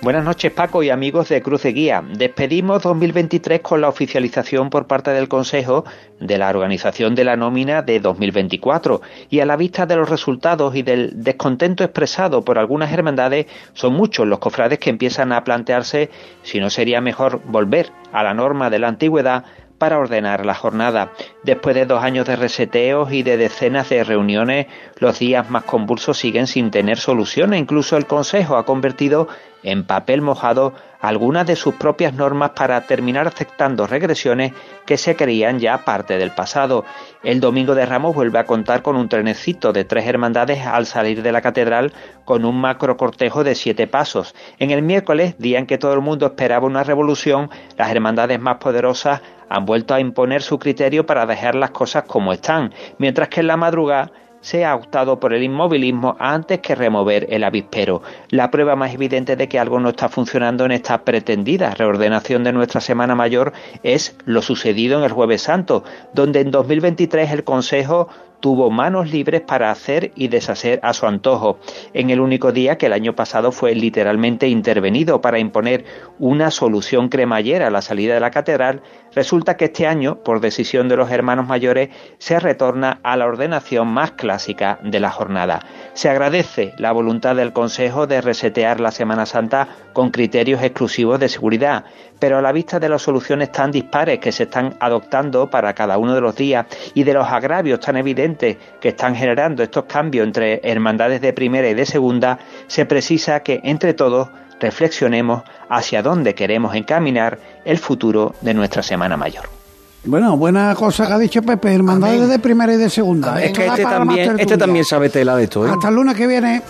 Buenas noches Paco y amigos de Cruce Guía. Despedimos 2023 con la oficialización por parte del Consejo de la organización de la nómina de 2024 y a la vista de los resultados y del descontento expresado por algunas hermandades son muchos los cofrades que empiezan a plantearse si no sería mejor volver a la norma de la antigüedad para ordenar la jornada. Después de dos años de reseteos y de decenas de reuniones, los días más convulsos siguen sin tener solución e incluso el Consejo ha convertido en papel mojado algunas de sus propias normas para terminar aceptando regresiones que se creían ya parte del pasado. El domingo de Ramos vuelve a contar con un trenecito de tres hermandades al salir de la catedral con un macro cortejo de siete pasos. En el miércoles, día en que todo el mundo esperaba una revolución, las hermandades más poderosas han vuelto a imponer su criterio para dejar las cosas como están, mientras que en la madrugada se ha optado por el inmovilismo antes que remover el avispero. La prueba más evidente de que algo no está funcionando en esta pretendida reordenación de nuestra Semana Mayor es lo sucedido en el Jueves Santo, donde en 2023 el Consejo tuvo manos libres para hacer y deshacer a su antojo, en el único día que el año pasado fue literalmente intervenido para imponer una solución cremallera a la salida de la catedral, resulta que este año, por decisión de los hermanos mayores, se retorna a la ordenación más clásica de la jornada. Se agradece la voluntad del Consejo de resetear la Semana Santa con criterios exclusivos de seguridad, pero a la vista de las soluciones tan dispares que se están adoptando para cada uno de los días y de los agravios tan evidentes que están generando estos cambios entre hermandades de primera y de segunda, se precisa que entre todos reflexionemos hacia dónde queremos encaminar el futuro de nuestra Semana Mayor. Bueno, buena cosa que ha dicho Pepe, hermandades de primera y de segunda. Amén. es que este también, este también sabe tela de esto, ¿eh? Hasta el lunes que viene.